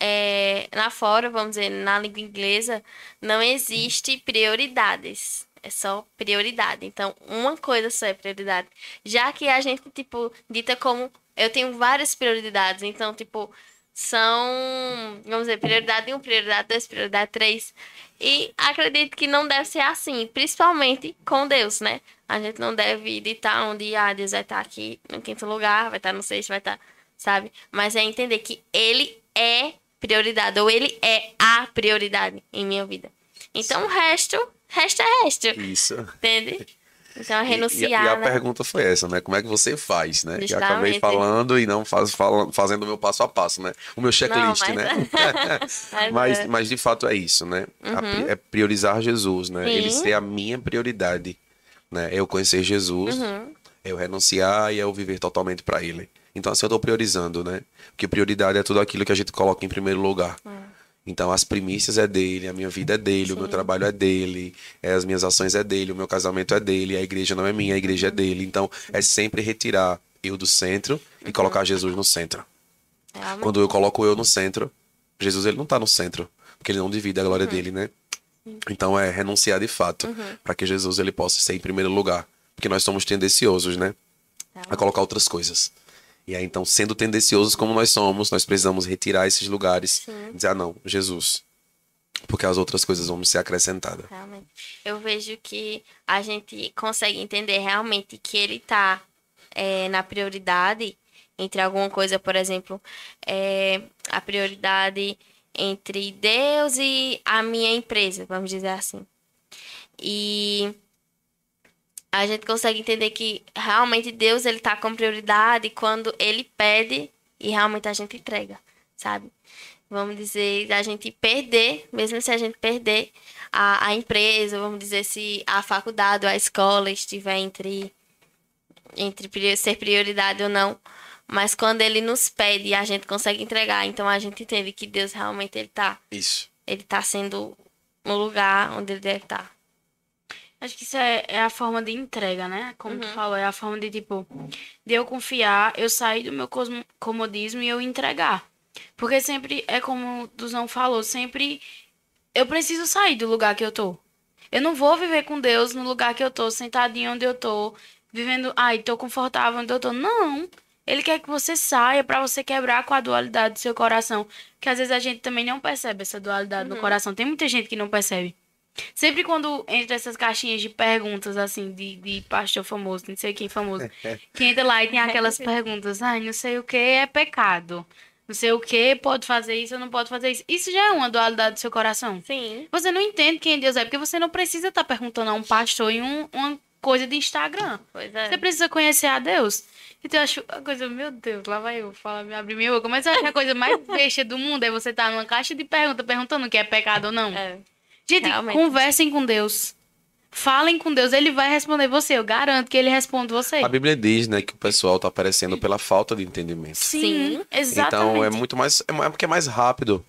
é, na fora, vamos dizer, na língua inglesa, não existe prioridades. É só prioridade. Então, uma coisa só é prioridade. Já que a gente, tipo, dita como eu tenho várias prioridades. Então, tipo, são, vamos dizer, prioridade 1, prioridade 2, prioridade 3. E acredito que não deve ser assim, principalmente com Deus, né? A gente não deve ditar onde ah, Deus vai estar aqui no quinto lugar, vai estar no sexto, vai estar, sabe? Mas é entender que Ele é prioridade, ou Ele é a prioridade em minha vida. Então, o resto, resto é resto. Isso. Entende? Então, renunciar. E, e, a né? pergunta foi essa, né? Como é que você faz, né? Que acabei falando e não faz, falando, fazendo o meu passo a passo, né? O meu checklist, não, mas... né? mas, é. mas de fato é isso, né? Uhum. é priorizar Jesus, né? Sim. Ele ser a minha prioridade, né? Eu conhecer Jesus, uhum. eu renunciar e eu viver totalmente para Ele. Então, assim, eu estou priorizando, né? Porque prioridade é tudo aquilo que a gente coloca em primeiro lugar. Uhum. Então as primícias é dele, a minha vida é dele, Sim. o meu trabalho é dele, é, as minhas ações é dele, o meu casamento é dele, a igreja não é minha, a igreja é dele. Então é sempre retirar eu do centro e uhum. colocar Jesus no centro. É, Quando eu coloco eu no centro, Jesus ele não está no centro, porque ele não divide a glória uhum. dele, né? Então é renunciar de fato, uhum. para que Jesus ele possa ser em primeiro lugar, porque nós somos tendenciosos, né? a colocar outras coisas. E aí, então, sendo tendenciosos como nós somos, nós precisamos retirar esses lugares e dizer, ah, não, Jesus. Porque as outras coisas vão ser acrescentadas. Realmente. Eu vejo que a gente consegue entender realmente que ele tá é, na prioridade entre alguma coisa, por exemplo, é, a prioridade entre Deus e a minha empresa, vamos dizer assim. E a gente consegue entender que realmente Deus ele tá com prioridade quando ele pede e realmente a gente entrega, sabe? Vamos dizer, a gente perder, mesmo se a gente perder a, a empresa, vamos dizer, se a faculdade ou a escola estiver entre, entre ser prioridade ou não. Mas quando ele nos pede e a gente consegue entregar, então a gente entende que Deus realmente ele tá. Isso. Ele tá sendo no lugar onde ele deve estar. Tá. Acho que isso é, é, a forma de entrega, né? Como uhum. tu falou, é a forma de, tipo, de eu confiar, eu sair do meu comodismo e eu entregar. Porque sempre, é como o Duzão falou, sempre eu preciso sair do lugar que eu tô. Eu não vou viver com Deus no lugar que eu tô, sentadinho onde eu tô, vivendo, ai, tô confortável onde eu tô. Não. Ele quer que você saia para você quebrar com a dualidade do seu coração. Que às vezes a gente também não percebe essa dualidade uhum. no coração. Tem muita gente que não percebe. Sempre quando entra essas caixinhas de perguntas, assim, de, de pastor famoso, não sei quem famoso, que entra lá e tem aquelas perguntas, ai, não sei o que é pecado. Não sei o que pode fazer isso ou não pode fazer isso. Isso já é uma dualidade do seu coração. Sim. Você não entende quem Deus é, porque você não precisa estar tá perguntando a um pastor em um, uma coisa de Instagram. Pois é. Você precisa conhecer a Deus. Então eu acho a coisa, meu Deus, lá vai eu falar, me abrir minha boca. Mas eu acho que a coisa mais besta do mundo é você estar tá numa caixa de perguntas perguntando o que é pecado ou não. É. Gente, Realmente. conversem com Deus. Falem com Deus, ele vai responder você. Eu garanto que ele responde você. A Bíblia diz, né, que o pessoal está aparecendo pela falta de entendimento. Sim, exatamente. Então é muito mais. É porque é mais rápido.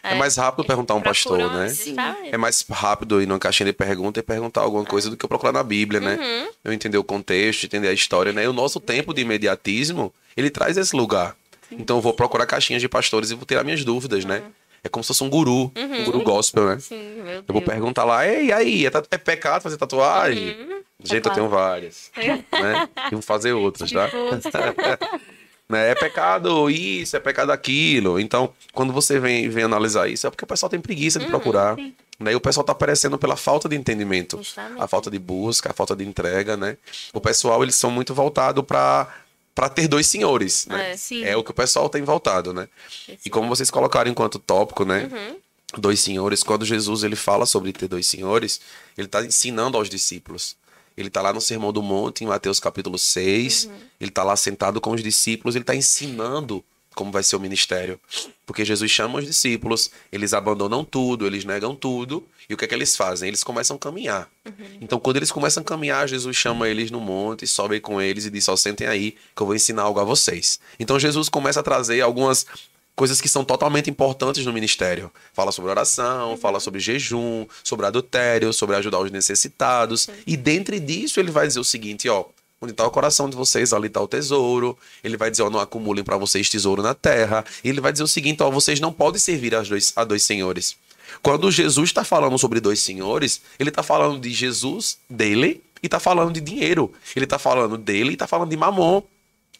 É, é mais rápido perguntar a um pastor, né? Sim. É mais rápido ir numa caixinha de pergunta e perguntar alguma coisa do que eu procurar na Bíblia, né? Uhum. Eu entender o contexto, entender a história, né? E o nosso tempo de imediatismo, ele traz esse lugar. Sim. Então eu vou procurar caixinhas de pastores e vou ter as minhas dúvidas, né? uhum. né? É como se fosse um guru, uhum. um guru gospel, né? Sim, meu Deus. Eu vou perguntar lá, e aí, é, é pecado fazer tatuagem? Uhum. Gente, é eu tenho várias. né? E vou fazer outras, tá? né? É pecado isso, é pecado aquilo. Então, quando você vem, vem analisar isso, é porque o pessoal tem preguiça de uhum, procurar. Né? E o pessoal está aparecendo pela falta de entendimento, Justamente. a falta de busca, a falta de entrega, né? O pessoal, eles são muito voltados para para ter dois senhores, né? É, é, o que o pessoal tem voltado, né? E como vocês colocaram enquanto tópico, né? Uhum. Dois senhores, quando Jesus ele fala sobre ter dois senhores, ele está ensinando aos discípulos. Ele está lá no Sermão do Monte, em Mateus capítulo 6. Uhum. Ele está lá sentado com os discípulos, ele está ensinando como vai ser o ministério. Porque Jesus chama os discípulos, eles abandonam tudo, eles negam tudo, e o que é que eles fazem? Eles começam a caminhar. Uhum. Então, quando eles começam a caminhar, Jesus chama eles no monte, sobe com eles e diz: Ó, sentem aí, que eu vou ensinar algo a vocês. Então, Jesus começa a trazer algumas coisas que são totalmente importantes no ministério. Fala sobre oração, uhum. fala sobre jejum, sobre adultério, sobre ajudar os necessitados. Uhum. E dentre disso, ele vai dizer o seguinte: ó, onde está o coração de vocês, ali está o tesouro. Ele vai dizer, ó, não acumulem para vocês tesouro na terra. E ele vai dizer o seguinte, ó, vocês não podem servir a dois, a dois senhores. Quando Jesus está falando sobre dois senhores, ele está falando de Jesus, dele, e está falando de dinheiro. Ele está falando dele e está falando de Mamon,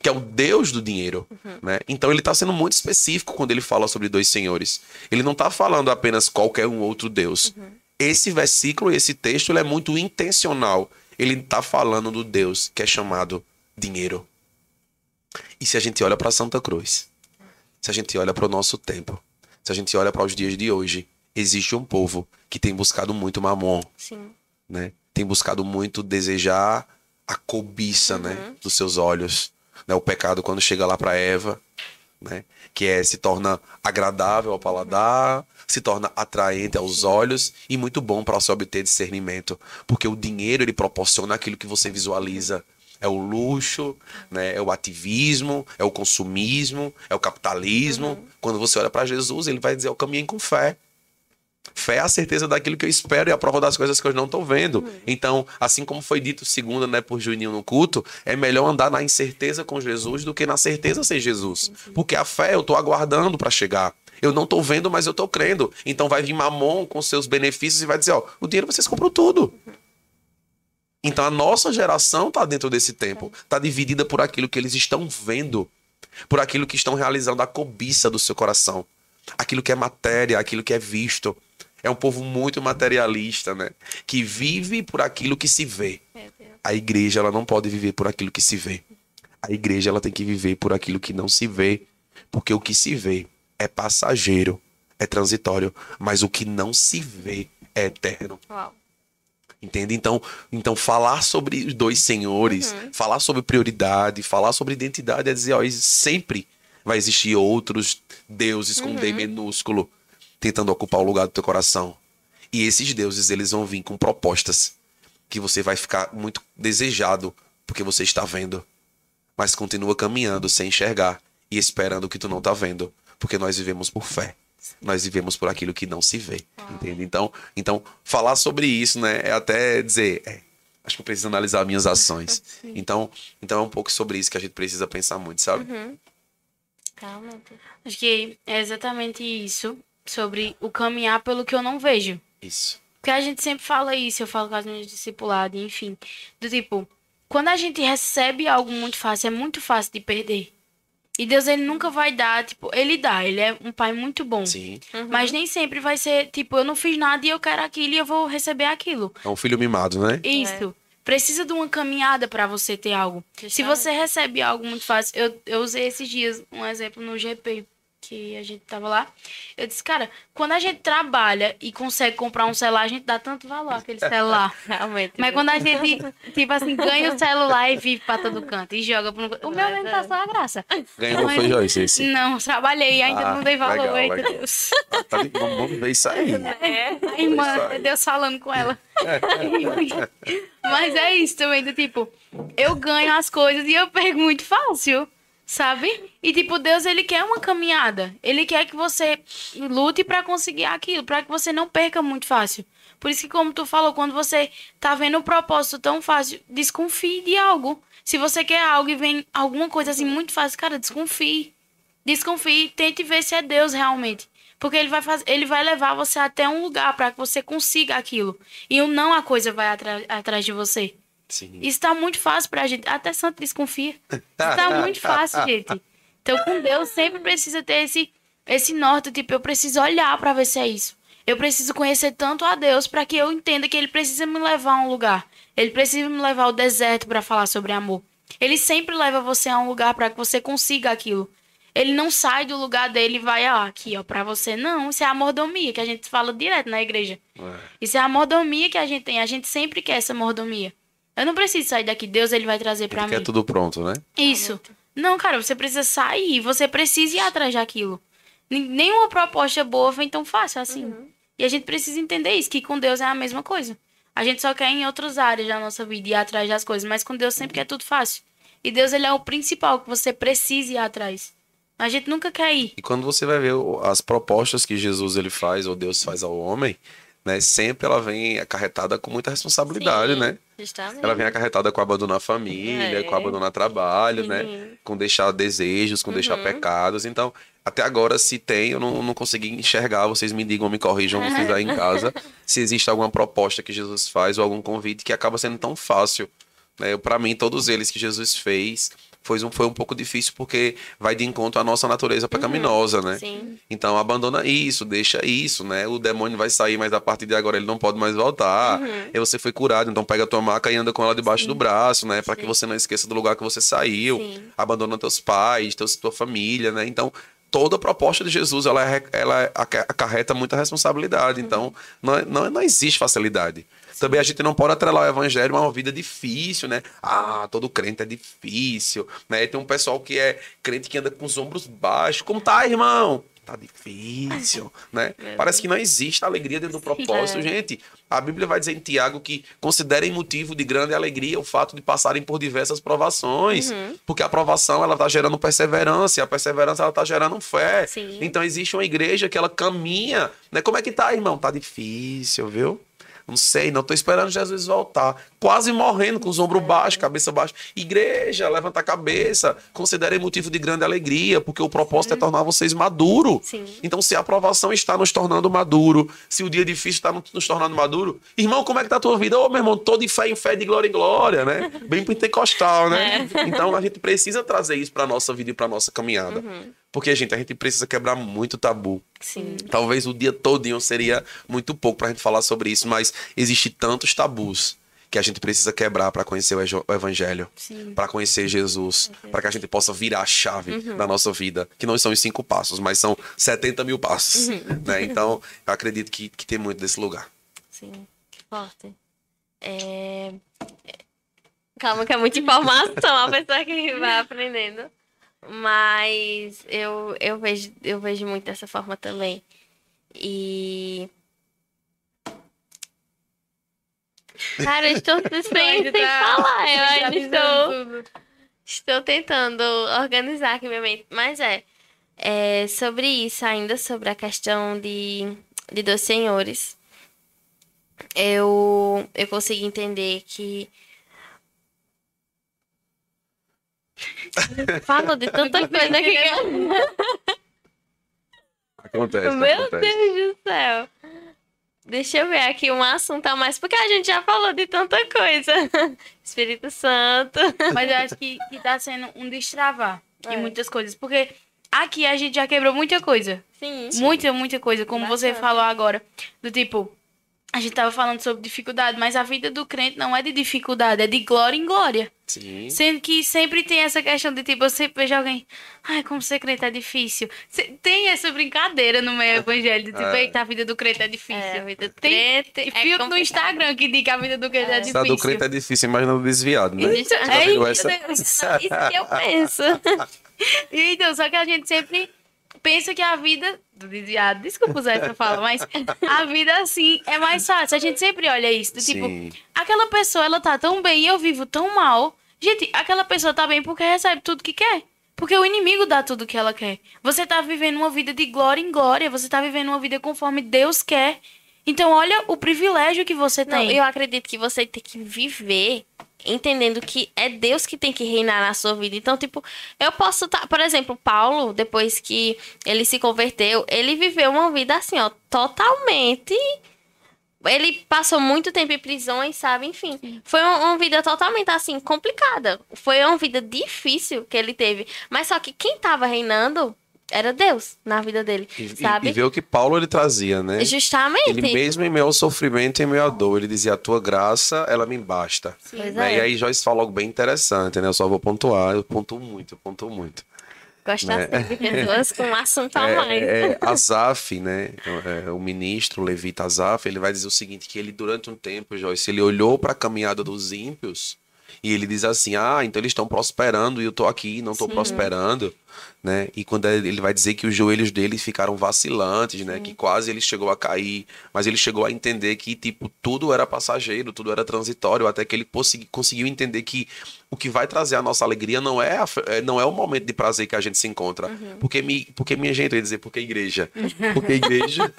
que é o Deus do dinheiro. Uhum. Né? Então ele está sendo muito específico quando ele fala sobre dois senhores. Ele não está falando apenas qualquer um outro Deus. Uhum. Esse versículo, esse texto, ele é muito intencional. Ele está falando do Deus que é chamado dinheiro. E se a gente olha para Santa Cruz, se a gente olha para o nosso tempo, se a gente olha para os dias de hoje, existe um povo que tem buscado muito mamon. Sim. Né? Tem buscado muito desejar a cobiça, né, uhum. né, dos seus olhos, né? O pecado quando chega lá para Eva, né, que é se torna agradável ao paladar. Se torna atraente aos olhos e muito bom para se obter discernimento, porque o dinheiro ele proporciona aquilo que você visualiza. É o luxo, né? é o ativismo, é o consumismo, é o capitalismo. Uhum. Quando você olha para Jesus, ele vai dizer: Eu caminhei com fé. Fé é a certeza daquilo que eu espero e a prova das coisas que eu não estou vendo. Uhum. Então, assim como foi dito segunda, né, por Juninho no culto, é melhor andar na incerteza com Jesus do que na certeza sem Jesus. Porque a fé eu estou aguardando para chegar. Eu não estou vendo, mas eu estou crendo. Então vai vir Mamon com seus benefícios e vai dizer, ó, o dinheiro vocês compram tudo. Então a nossa geração está dentro desse tempo, está dividida por aquilo que eles estão vendo, por aquilo que estão realizando a cobiça do seu coração, aquilo que é matéria, aquilo que é visto. É um povo muito materialista, né? Que vive por aquilo que se vê. A igreja ela não pode viver por aquilo que se vê. A igreja ela tem que viver por aquilo que não se vê, porque o que se vê é passageiro, é transitório, mas o que não se vê é eterno. Uau. Entende? Então, então falar sobre os dois senhores, Uhum. falar sobre prioridade, falar sobre identidade é dizer, ó, sempre vai existir outros deuses com Uhum. D minúsculo tentando ocupar o lugar do teu coração. E esses deuses, eles vão vir com propostas que você vai ficar muito desejado porque você está vendo, mas continua caminhando sem enxergar e esperando o que tu não tá vendo, porque nós vivemos por fé. Nós vivemos por aquilo que não se vê, entende? Então, então falar sobre isso, né, é até dizer, é, acho que eu preciso analisar minhas ações. Então, então é um pouco sobre isso que a gente precisa pensar muito, sabe? Realmente. Acho que é exatamente isso, sobre o caminhar pelo que eu não vejo. Isso. Porque a gente sempre fala isso, eu falo com as minhas discipuladas, enfim. Do tipo, quando a gente recebe algo muito fácil, é muito fácil de perder. E Deus, ele nunca vai dar, tipo, ele dá, ele é um pai muito bom. Sim. Mas nem sempre vai ser, tipo, eu não fiz nada e eu quero aquilo e eu vou receber aquilo. É um filho mimado, né? Isso. Precisa de uma caminhada pra você ter algo. Se você recebe algo muito fácil, eu, eu usei esses dias um exemplo no GP, que a gente tava lá. Eu disse, cara, quando a gente trabalha e consegue comprar um celular, a gente dá tanto valor àquele celular. Realmente. Mas quando a gente, tipo assim, ganha o celular e vive pra todo canto e joga pro... O meu mesmo tá só a graça. Ganhou Mas- foi Joyce esse. Não, trabalhei e ainda Ah, não dei valor, legal. Deus. Tá de- vamos ver isso aí. É, a irmã, é Deus falando com ela. Mas é isso também, do tipo, eu ganho as coisas e eu pego muito fácil, sabe? E tipo, Deus, ele quer uma caminhada. Ele quer que você lute pra conseguir aquilo, pra que você não perca muito fácil. Por isso que, como tu falou, quando você tá vendo um propósito tão fácil, desconfie de algo. Se você quer algo e vem alguma coisa assim muito fácil, cara, desconfie. Desconfie, tente ver se é Deus realmente. Porque ele vai fazer, ele vai levar você até um lugar para que você consiga aquilo. E o não a coisa vai atrás de você. Sim. Isso tá muito fácil pra gente. Até santo desconfia. Isso tá muito fácil, gente. Então, com Deus, sempre precisa ter esse, esse norte. Tipo, eu preciso olhar pra ver se é isso. Eu preciso conhecer tanto a Deus para que eu entenda que Ele precisa me levar a um lugar. Ele precisa me levar ao deserto para falar sobre amor. Ele sempre leva você a um lugar para que você consiga aquilo. Ele não sai do lugar dele e vai, ó, aqui, ó, pra você. Não, isso é a mordomia que a gente fala direto na igreja. É. Isso é a mordomia que a gente tem. A gente sempre quer essa mordomia. Eu não preciso sair daqui. Deus, ele vai trazer pra Ele mim. quer tudo pronto, né? Isso. Não, cara, você precisa sair. Você precisa ir atrás daquilo. Nen- Nenhuma proposta boa vem tão fácil assim. E a gente precisa entender isso, que com Deus é a mesma coisa. A gente só quer em outras áreas da nossa vida ir atrás das coisas, mas com Deus sempre quer tudo fácil. E Deus, ele é o principal que você precisa ir atrás. A gente nunca quer ir. E quando você vai ver as propostas que Jesus ele faz, ou Deus faz ao homem, né? Sempre ela vem acarretada com muita responsabilidade, Sim, né? Justamente. Ela vem acarretada com abandonar a família, É. com abandonar trabalho, né? Com deixar desejos, com deixar pecados. Então, até agora, se tem, eu não, não consegui enxergar. Vocês me digam, me corrijam, vocês aí em casa, se existe alguma proposta que Jesus faz ou algum convite que acaba sendo tão fácil. Né? Para mim, todos eles que Jesus fez foi um, foi um pouco difícil porque vai de encontro à nossa natureza pecaminosa, né? Sim. Então abandona isso, deixa isso, né? O demônio vai sair, mas a partir de agora ele não pode mais voltar. E você foi curado, então pega a tua maca e anda com ela debaixo do braço, né? Para que você não esqueça do lugar que você saiu. Sim. Abandona teus pais, teus, tua família, né? Então toda a proposta de Jesus ela, é- ela aca- acarreta muita responsabilidade. Então não, é- não, não existe facilidade. Também a gente não pode atrelar o evangelho a uma vida difícil, né? Ah, todo crente é difícil, né? Tem um pessoal que é crente que anda com os ombros baixos. Como tá, irmão? Tá difícil, né? Parece que não existe alegria dentro do propósito, É. gente. A Bíblia vai dizer em Tiago que considerem motivo de grande alegria o fato de passarem por diversas provações, porque a provação ela tá gerando perseverança, e a perseverança ela tá gerando fé. Sim. Então existe uma igreja que ela caminha, né? Como é que tá, irmão? Tá difícil, viu? Não sei, não tô esperando Jesus voltar. Quase morrendo, com os ombros baixos, cabeça baixa. Igreja, levanta a cabeça. Considerem motivo de grande alegria, porque o propósito é tornar vocês maduro. Sim. Então, se a aprovação está nos tornando maduro, se o dia difícil está nos tornando maduro, irmão, como é que tá a tua vida? Ô, meu irmão, todo de fé em fé, de glória em glória, né? Bem pentecostal, né? Então, a gente precisa trazer isso para nossa vida e para nossa caminhada. Porque, gente, a gente precisa quebrar muito tabu. Sim. Talvez o dia todinho seria muito pouco pra gente falar sobre isso, mas existe tantos tabus que a gente precisa quebrar para conhecer o evangelho, para conhecer Jesus, para que a gente possa virar a chave da nossa vida, que não são os cinco passos, mas são 70 mil passos, né? Então, eu acredito que, que tem muito desse lugar. Sim, que forte. É... Calma, que é muita informação, a pessoa que vai aprendendo. Mas eu, eu, vejo, eu vejo muito dessa forma também. E. Cara, eu estou sem, sem tá falar. Eu ainda estou, tudo. estou tentando organizar aqui minha mente. Mas é, é sobre isso, ainda sobre a questão de, de dois senhores eu, eu consegui entender que. Falo de tanta coisa que. Acontece, Meu acontece. Deus do céu! Deixa eu ver aqui um assunto a mais, porque a gente já falou de tanta coisa. Espírito Santo. Mas eu acho que, que tá sendo um destravar É. em muitas coisas. Porque aqui a gente já quebrou muita coisa. Sim. Muita, muita coisa. Como você Bastante. falou agora. Do tipo, a gente tava falando sobre dificuldade, mas a vida do crente não é de dificuldade, é de glória em glória. Sim. Sendo que sempre tem essa questão de tipo, eu sempre vejo alguém, ai, como ser crente é difícil. Tem essa brincadeira no meio evangélico, de tipo, É. eita, a vida do crente é difícil. É, a vida do Tem crente tem é filtro no complicado. Instagram que diz que a vida do crente é, a difícil. do crente é difícil, imagina do desviado, né? Isso, Já é isso, essa? isso que eu penso. Então, só que a gente sempre pensa que a vida do desviado, desculpa usar essa fala, mas a vida assim é mais fácil. A gente sempre olha isso, do tipo, Sim. aquela pessoa ela tá tão bem e eu vivo tão mal. Gente, aquela pessoa tá bem porque recebe tudo que quer. Porque o inimigo dá tudo que ela quer. Você tá vivendo uma vida de glória em glória, você tá vivendo uma vida conforme Deus quer. Então, olha o privilégio que você Não, tem. eu acredito que você tem que viver entendendo que é Deus que tem que reinar na sua vida. Então, tipo, eu posso estar, por exemplo, Paulo, depois que ele se converteu, ele viveu uma vida assim, ó, totalmente ele passou muito tempo em prisões, sabe? Enfim, foi uma, uma vida totalmente assim complicada. Foi uma vida difícil que ele teve, mas só que quem tava reinando era Deus na vida dele, E, e- sabe? e ver o que Paulo ele trazia, né? Justamente. Ele mesmo em ao sofrimento e em meio à dor, ele dizia, a tua graça, ela me basta. Né? é. E aí Joyce falou algo bem interessante, né? Eu só vou pontuar, eu pontuo muito, eu pontuo muito. Gosta né? sempre de pessoas com um assunto a mais. É, é, Azaf, né? é, o ministro o levita Azaf, ele vai dizer o seguinte: que ele, durante um tempo, Joyce, ele olhou para a caminhada dos ímpios e ele diz assim: ah, então eles estão prosperando e eu tô aqui, não tô prosperando. Né? E quando ele vai dizer que os joelhos dele ficaram vacilantes, né? Que quase ele chegou a cair, mas ele chegou a entender que tipo tudo era passageiro, tudo era transitório, até que ele consegui- conseguiu entender que o que vai trazer a nossa alegria não é, a é- não é o momento de prazer que a gente se encontra. Porque, mi, porque minha gente, eu ia dizer, porque igreja. Porque igreja.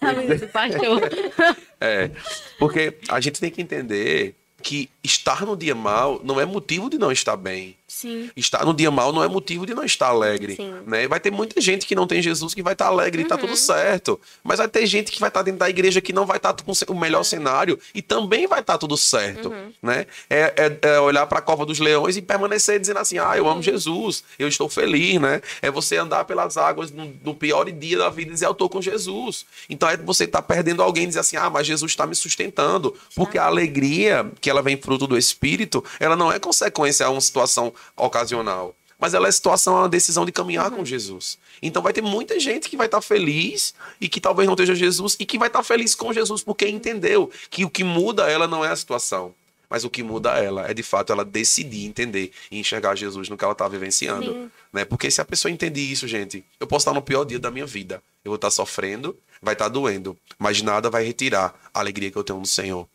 Do pastor. É. Porque a gente tem que entender que estar no dia mal não é motivo de não estar bem. Sim. Estar no dia mal não é motivo de não estar alegre. Sim. Né? Vai ter muita gente que não tem Jesus que vai estar alegre e tá tudo certo. Mas vai ter gente que vai estar dentro da igreja que não vai estar com o melhor cenário e também vai estar tudo certo. Né? É, é- é olhar para a cova dos leões e permanecer dizendo assim: ah, eu amo Jesus, eu estou feliz. Né? É você andar pelas águas no, no pior dia da vida e dizer: eu estou com Jesus. Então é você estar perdendo alguém e dizer assim: ah, mas Jesus está me sustentando. Porque a alegria que ela vem fruto do Espírito, ela não é consequência a uma situação ocasional. Mas ela é situação, é uma decisão de caminhar com Jesus. Então vai ter muita gente que vai estar feliz e que talvez não esteja Jesus e que vai estar feliz com Jesus porque entendeu que o que muda ela não é a situação. Mas o que muda ela é de fato ela decidir entender e enxergar Jesus no que ela está vivenciando. Sim. Né? Porque se a pessoa entender isso, gente, eu posso estar no pior dia da minha vida. Eu vou estar sofrendo, vai estar doendo, mas nada vai retirar a alegria que eu tenho no Senhor.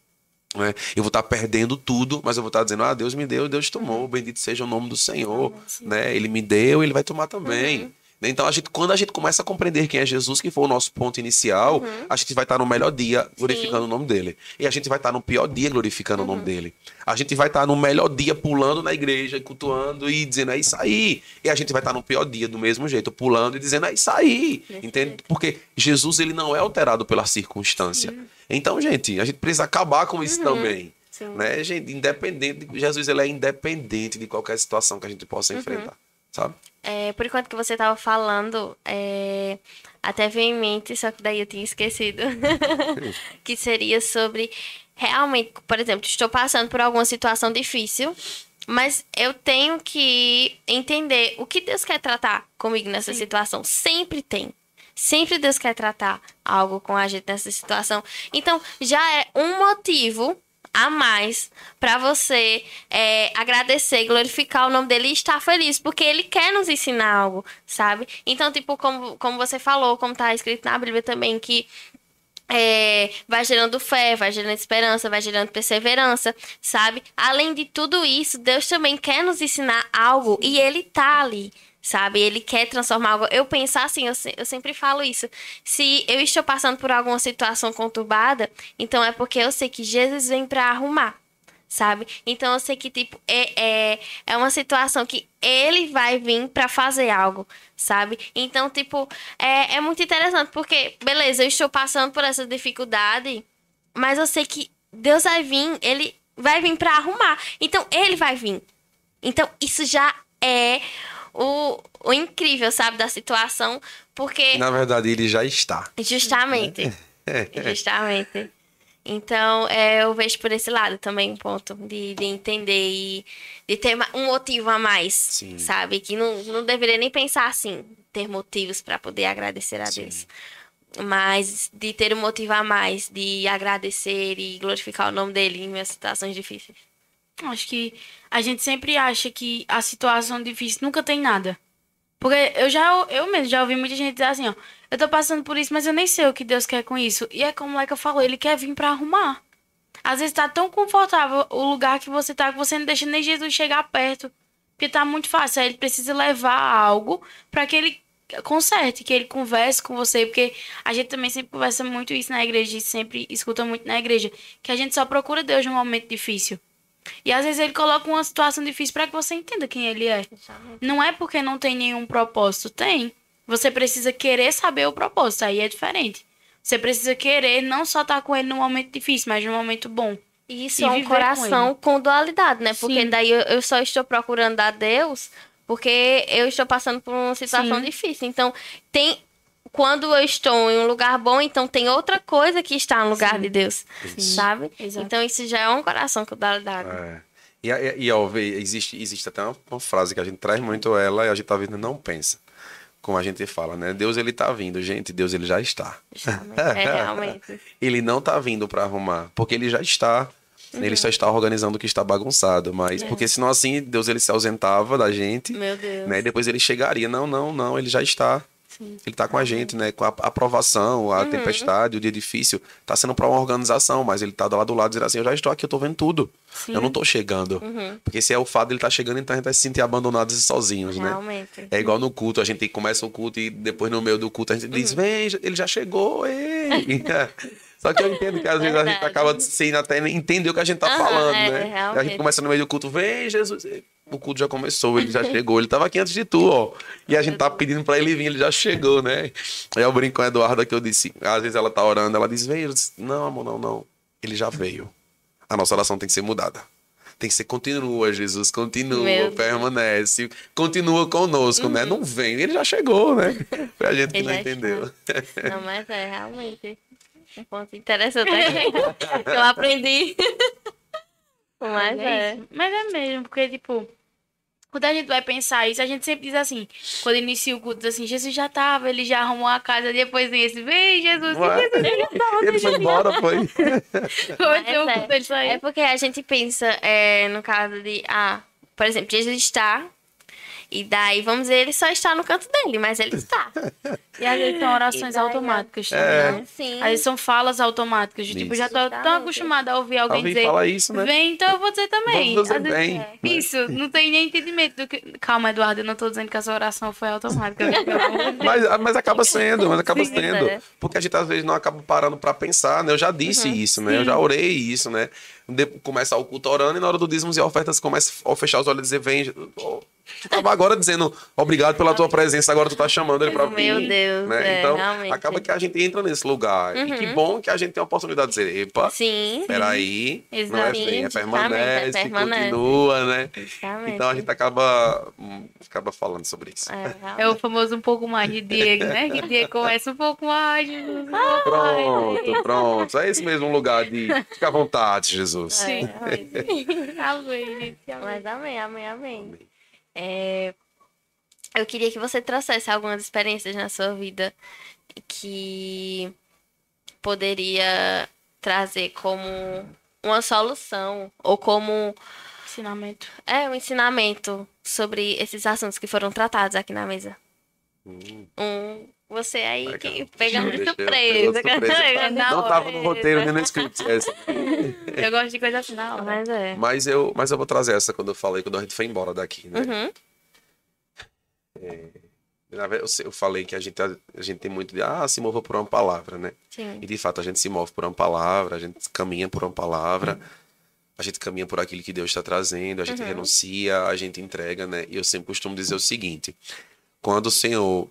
Né? Eu vou estar perdendo tudo, mas eu vou estar dizendo: Ah, Deus me deu, Deus tomou, bendito seja o nome do Senhor. Né? Ele me deu, ele vai tomar também. Então, a gente, quando a gente começa a compreender quem é Jesus, que foi o nosso ponto inicial, Uhum. a gente vai estar no melhor dia glorificando o nome dele. E a gente vai estar no pior dia glorificando o Uhum. nome dele. A gente vai estar no melhor dia pulando na igreja, cultuando e dizendo é isso aí. E a gente vai estar no pior dia do mesmo jeito, pulando e dizendo é isso aí. Desse Entende? Porque Jesus ele não é alterado pela circunstância. Então, gente, a gente precisa acabar com isso também. Uhum. Sim. Né, gente? Independente. de- Jesus ele é independente de qualquer situação que a gente Uhum. possa enfrentar. Sabe? É, por enquanto que você tava falando, é, até veio em mente, só que daí eu tinha esquecido. que seria sobre realmente, por exemplo, estou passando por alguma situação difícil, mas eu tenho que entender o que Deus quer tratar comigo nessa situação. Sempre tem. Sempre Deus quer tratar algo com a gente nessa situação. Então, já é um motivo a mais para você é, agradecer, glorificar o nome dele e estar feliz, porque ele quer nos ensinar algo, sabe? Então, tipo, como, como você falou, como tá escrito na Bíblia também, que é, vai gerando fé, vai gerando esperança, vai gerando perseverança, sabe? Além de tudo isso, Deus também quer nos ensinar algo e Ele tá ali, sabe? Ele quer transformar algo. Eu penso assim, eu, eu sempre falo isso. Se eu estou passando por alguma situação conturbada, então é porque eu sei que Jesus vem para arrumar sabe? Então eu sei que, tipo, é, é, é uma situação que ele vai vir pra fazer algo, sabe? Então, tipo, é, é muito interessante, porque, beleza, eu estou passando por essa dificuldade, mas eu sei que Deus vai vir, ele vai vir pra arrumar. Então, ele vai vir. Então, isso já é o, o incrível, sabe, da situação, porque. Na verdade, ele já está. Justamente. Justamente. Então, é, eu vejo por esse lado também um ponto de, de entender e de ter um motivo a mais, Sim. sabe? Que não, não deveria nem pensar assim, ter motivos para poder agradecer a Sim. Deus. Mas de ter um motivo a mais, de agradecer e glorificar o nome dele em minhas situações difíceis. Acho que a gente sempre acha que a situação difícil nunca tem nada. Porque eu já, eu mesmo já ouvi muita gente dizer assim, ó, eu tô passando por isso, mas eu nem sei o que Deus quer com isso. E é como o Leca falou, ele quer vir pra arrumar. Às vezes tá tão confortável o lugar que você tá que você não deixa nem Jesus chegar perto. Porque tá muito fácil. Aí ele precisa levar algo pra que ele conserte, que ele converse com você. Porque a gente também sempre conversa muito isso na igreja, e sempre escuta muito na igreja. Que a gente só procura Deus num momento difícil. E às vezes ele coloca uma situação difícil pra que você entenda quem ele é. Não é porque não tem nenhum propósito, tem. Você precisa querer saber o propósito, aí é diferente. Você precisa querer não só estar com ele no momento difícil, mas no momento bom. E isso E é um coração com, dualidade, né? Porque Sim. daí eu, eu só estou procurando a Deus porque eu estou passando por uma situação Sim. difícil. Então, tem. Quando eu estou em um lugar bom, então tem outra coisa que está no lugar Sim. de Deus. Sabe? Exato. Então, isso já é um coração com dualidade. É. E, e, e ó, existe, existe até uma, uma frase que a gente traz muito ela e a gente tá vendo não pensa. Como a gente fala, né? Deus ele tá vindo, gente, Deus ele já está. É realmente. Ele não tá vindo para arrumar, porque ele já está. Uhum. Ele só está organizando o que está bagunçado, mas porque senão assim Deus ele se ausentava da gente, É. Meu Deus. né? E depois ele chegaria, não, não, não, ele já está. Sim. Ele tá com a gente, né? Com a aprovação, a Uhum. tempestade, o dia difícil. Tá sendo para uma organização, mas ele tá lá do lado dizendo assim: eu já estou aqui, eu tô vendo tudo. Sim. Eu não tô chegando. Uhum. Porque se é o fato dele tá chegando, então a gente vai se sentir abandonados e sozinhos, né? Realmente. É igual no culto, a gente começa o culto e depois no meio do culto a gente Uhum. diz: vem, ele já chegou, ei. Só que eu entendo que às vezes a gente acaba sem até entender o que a gente tá Aham, falando, é, né? A realmente. gente começa no meio do culto, vem, Jesus. O culto já começou, ele já chegou, ele tava aqui antes de tu, ó. E a gente tá pedindo pra ele vir, ele já chegou, né? Aí eu brinco com a Eduarda que eu disse, às vezes ela tá orando, ela diz, vem, eu disse, não, amor, não, não. Ele já veio. A nossa oração tem que ser mudada. Tem que ser continua, Jesus, continua, Meu Deus. permanece, continua conosco, né? Não vem, ele já chegou, né? Foi a gente que Ele não entendeu. Não, mas é realmente um ponto interessante aqui. eu aprendi. Mas é. isso. Mas é mesmo, porque, tipo, quando a gente vai pensar isso, a gente sempre diz assim, quando inicia o culto, assim, Jesus já tava, ele já arrumou a casa, depois vem esse, vem, Jesus, Não é? Ele foi embora, foi. Vai ter o Mas culto, ele saiu. É porque a gente pensa, é, no caso de, ah, por exemplo, Jesus está E daí, vamos dizer, ele só está no canto dele, mas ele está. E às vezes são orações E daí, automáticas também, É. né? Sim. Às vezes são falas automáticas. de, Tipo, já tô tão Exatamente. acostumada a ouvir alguém Alguém dizer. fala isso, né? Vem, então eu vou dizer também. Vamos dizer bem, é. né? Isso, não tem nem entendimento do que. Calma, Eduardo, eu não tô dizendo que a sua oração foi automática. Mas, mas acaba sendo, mas acaba Sim, sendo. é. Porque a gente às vezes não acaba parando pra pensar, né? Eu já disse isso, né? Eu já orei isso, né? De, começa o culto orando e na hora do dízimos e ofertas começa a fechar os olhos e dizer, vem. oh, tava agora dizendo obrigado pela tua presença, agora tu tá chamando ele pra vir. Meu Deus, né? é, Então, realmente. acaba que a gente entra nesse lugar. E que bom que a gente tem a oportunidade de dizer, epa, Sim. peraí, não é Exatamente, vem, é justamente, permanece, é permanece. continua, né? Justamente. Então a gente acaba, hum, acaba falando sobre isso. É, É o famoso um pouco mais de Diego, né? Que Diego começa um pouco mais. Jesus. Pronto, pronto. É esse mesmo lugar de ficar à vontade, Jesus. Sim. realmente. Amém, gente. Amém. Mas amém, amém, amém. É, eu queria que você trouxesse algumas experiências na sua vida que poderia trazer como uma solução ou como Ensinamento. é um ensinamento sobre esses assuntos que foram tratados aqui na mesa. Hum, Um, você aí legal. que pegando de eu- surpresa. de Não tava no roteiro nem no script. essa. Eu gosto de coisa final. né? Mas é. Mas eu, mas eu vou trazer essa quando eu falei, quando a gente foi embora daqui, né? Uhum. Na verdade, eu Eu falei que a gente, a gente tem muito de, ah, se mova por uma palavra, né? Sim. E de fato a gente se move por uma palavra, a gente caminha por uma palavra, a gente caminha por aquilo que Deus está trazendo, a gente renuncia, a gente entrega, né? E eu sempre costumo dizer o seguinte: quando o Senhor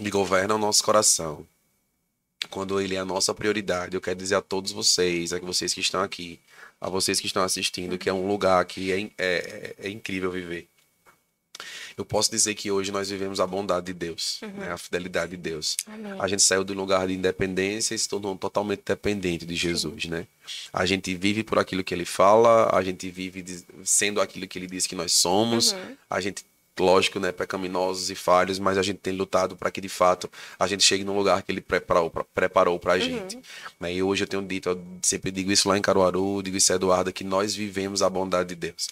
me governa o nosso coração, quando Ele é a nossa prioridade, eu quero dizer a todos vocês, a vocês que estão aqui, a vocês que estão assistindo, que é um lugar que é, é, é- incrível viver. Eu posso dizer que hoje nós vivemos a bondade de Deus, né? a fidelidade de Deus. Amém. A gente saiu do lugar de independência e se tornou totalmente dependente de Jesus, né? A gente vive por aquilo que ele fala, a gente vive sendo aquilo que ele diz que nós somos. A gente, lógico, né, pecaminosos e falhos, mas a gente tem lutado para que de fato a gente chegue no lugar que ele preparou pra, preparou pra gente. Né? E hoje eu tenho dito, eu sempre digo isso lá em Caruaru, digo isso a Eduardo, que nós vivemos a bondade de Deus.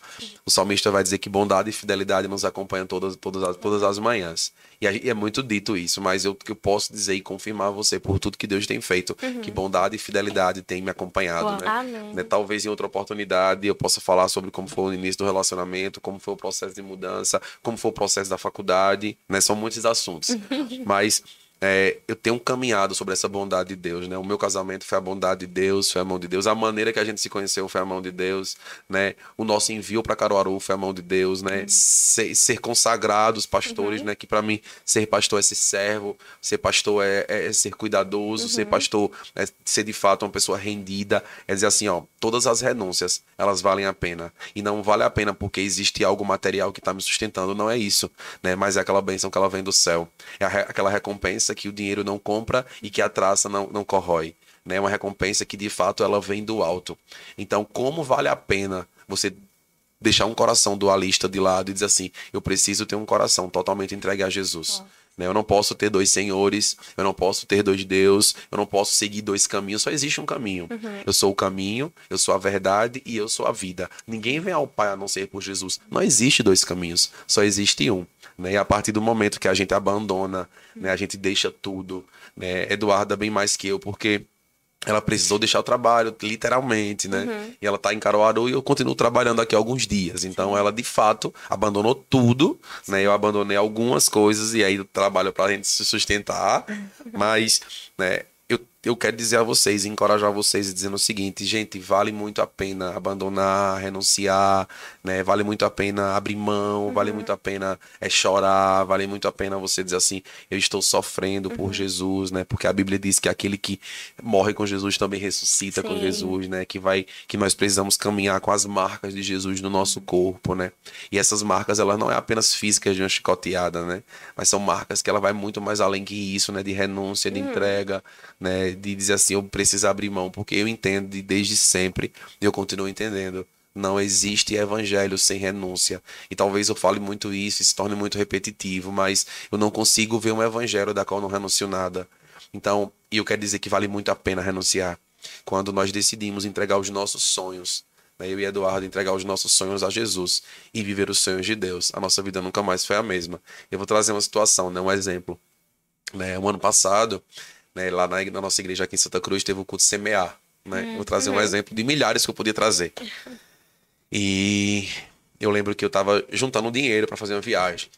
O salmista vai dizer que bondade e fidelidade nos acompanham todas, todas, as, todas as manhãs. E, a- e é muito dito isso, mas eu, eu posso dizer e confirmar a você, por tudo que Deus tem feito, que bondade e fidelidade têm me acompanhado. Né? Né, Talvez em outra oportunidade eu possa falar sobre como foi o início do relacionamento, como foi o processo de mudança, como foi o processo da faculdade, né? São muitos assuntos. Mas é, eu tenho caminhado sobre essa bondade de Deus, né? O meu casamento foi a bondade de Deus, foi a mão de Deus. A maneira que a gente se conheceu foi a mão de Deus, né? O nosso envio para Caruaru foi a mão de Deus, né? Ser, ser consagrados pastores, né? Que para mim ser pastor é ser servo, ser pastor é, é- é ser cuidadoso, ser pastor é ser de fato uma pessoa rendida, é dizer assim, ó, todas as renúncias, elas valem a pena. E não vale a pena porque existe algo material que está me sustentando, não é isso, né? Mas é aquela bênção que ela vem do céu. É a aquela recompensa que o dinheiro não compra e que a traça não, não corrói. Né? Uma recompensa que de fato ela vem do alto. Então, como vale a pena você deixar um coração dualista de lado e dizer assim: eu preciso ter um coração totalmente entregue a Jesus. Né? Eu não posso ter dois senhores, eu não posso ter dois Deus, eu não posso seguir dois caminhos, só existe um caminho. Eu sou o caminho, eu sou a verdade e eu sou a vida. Ninguém vem ao Pai a não ser por Jesus. Não existe dois caminhos, só existe um. Né? E a partir do momento que a gente abandona, né? a gente deixa tudo, né? Eduarda bem mais que eu, porque ela precisou deixar o trabalho, literalmente, né? E ela tá em Caruaru e eu continuo trabalhando aqui alguns dias. Então ela, de fato, abandonou tudo, né? Eu abandonei algumas coisas e aí trabalho pra gente se sustentar. Mas, né? Eu, quero dizer a vocês, encorajar vocês dizendo o seguinte, gente, vale muito a pena abandonar, renunciar, né? Vale muito a pena abrir mão, vale muito a pena é chorar, vale muito a pena você dizer assim, eu estou sofrendo por Jesus, né? Porque a Bíblia diz que aquele que morre com Jesus também ressuscita com Sim. Jesus, né? Que vai que nós precisamos caminhar com as marcas de Jesus no nosso corpo, né? E essas marcas, elas não é apenas físicas de uma chicoteada, né? Mas são marcas que ela vai muito mais além que isso, né? De renúncia, de entrega, né? De dizer assim, eu preciso abrir mão, porque eu entendo e desde sempre, eu continuo entendendo. Não existe evangelho sem renúncia. E talvez eu fale muito isso e se torne muito repetitivo, mas eu não consigo ver um evangelho da qual não renuncio nada. Então, e eu quero dizer que vale muito a pena renunciar. Quando nós decidimos entregar os nossos sonhos, né, eu e Eduardo entregar os nossos sonhos a Jesus e viver os sonhos de Deus. A nossa vida nunca mais foi a mesma. Eu vou trazer uma situação, né, um exemplo. Né, um ano passado, né, lá na, na, nossa igreja aqui em Santa Cruz, teve o culto semear. Né? Uhum. Vou trazer um exemplo de milhares que eu podia trazer. E eu lembro que eu estava juntando dinheiro para fazer uma viagem.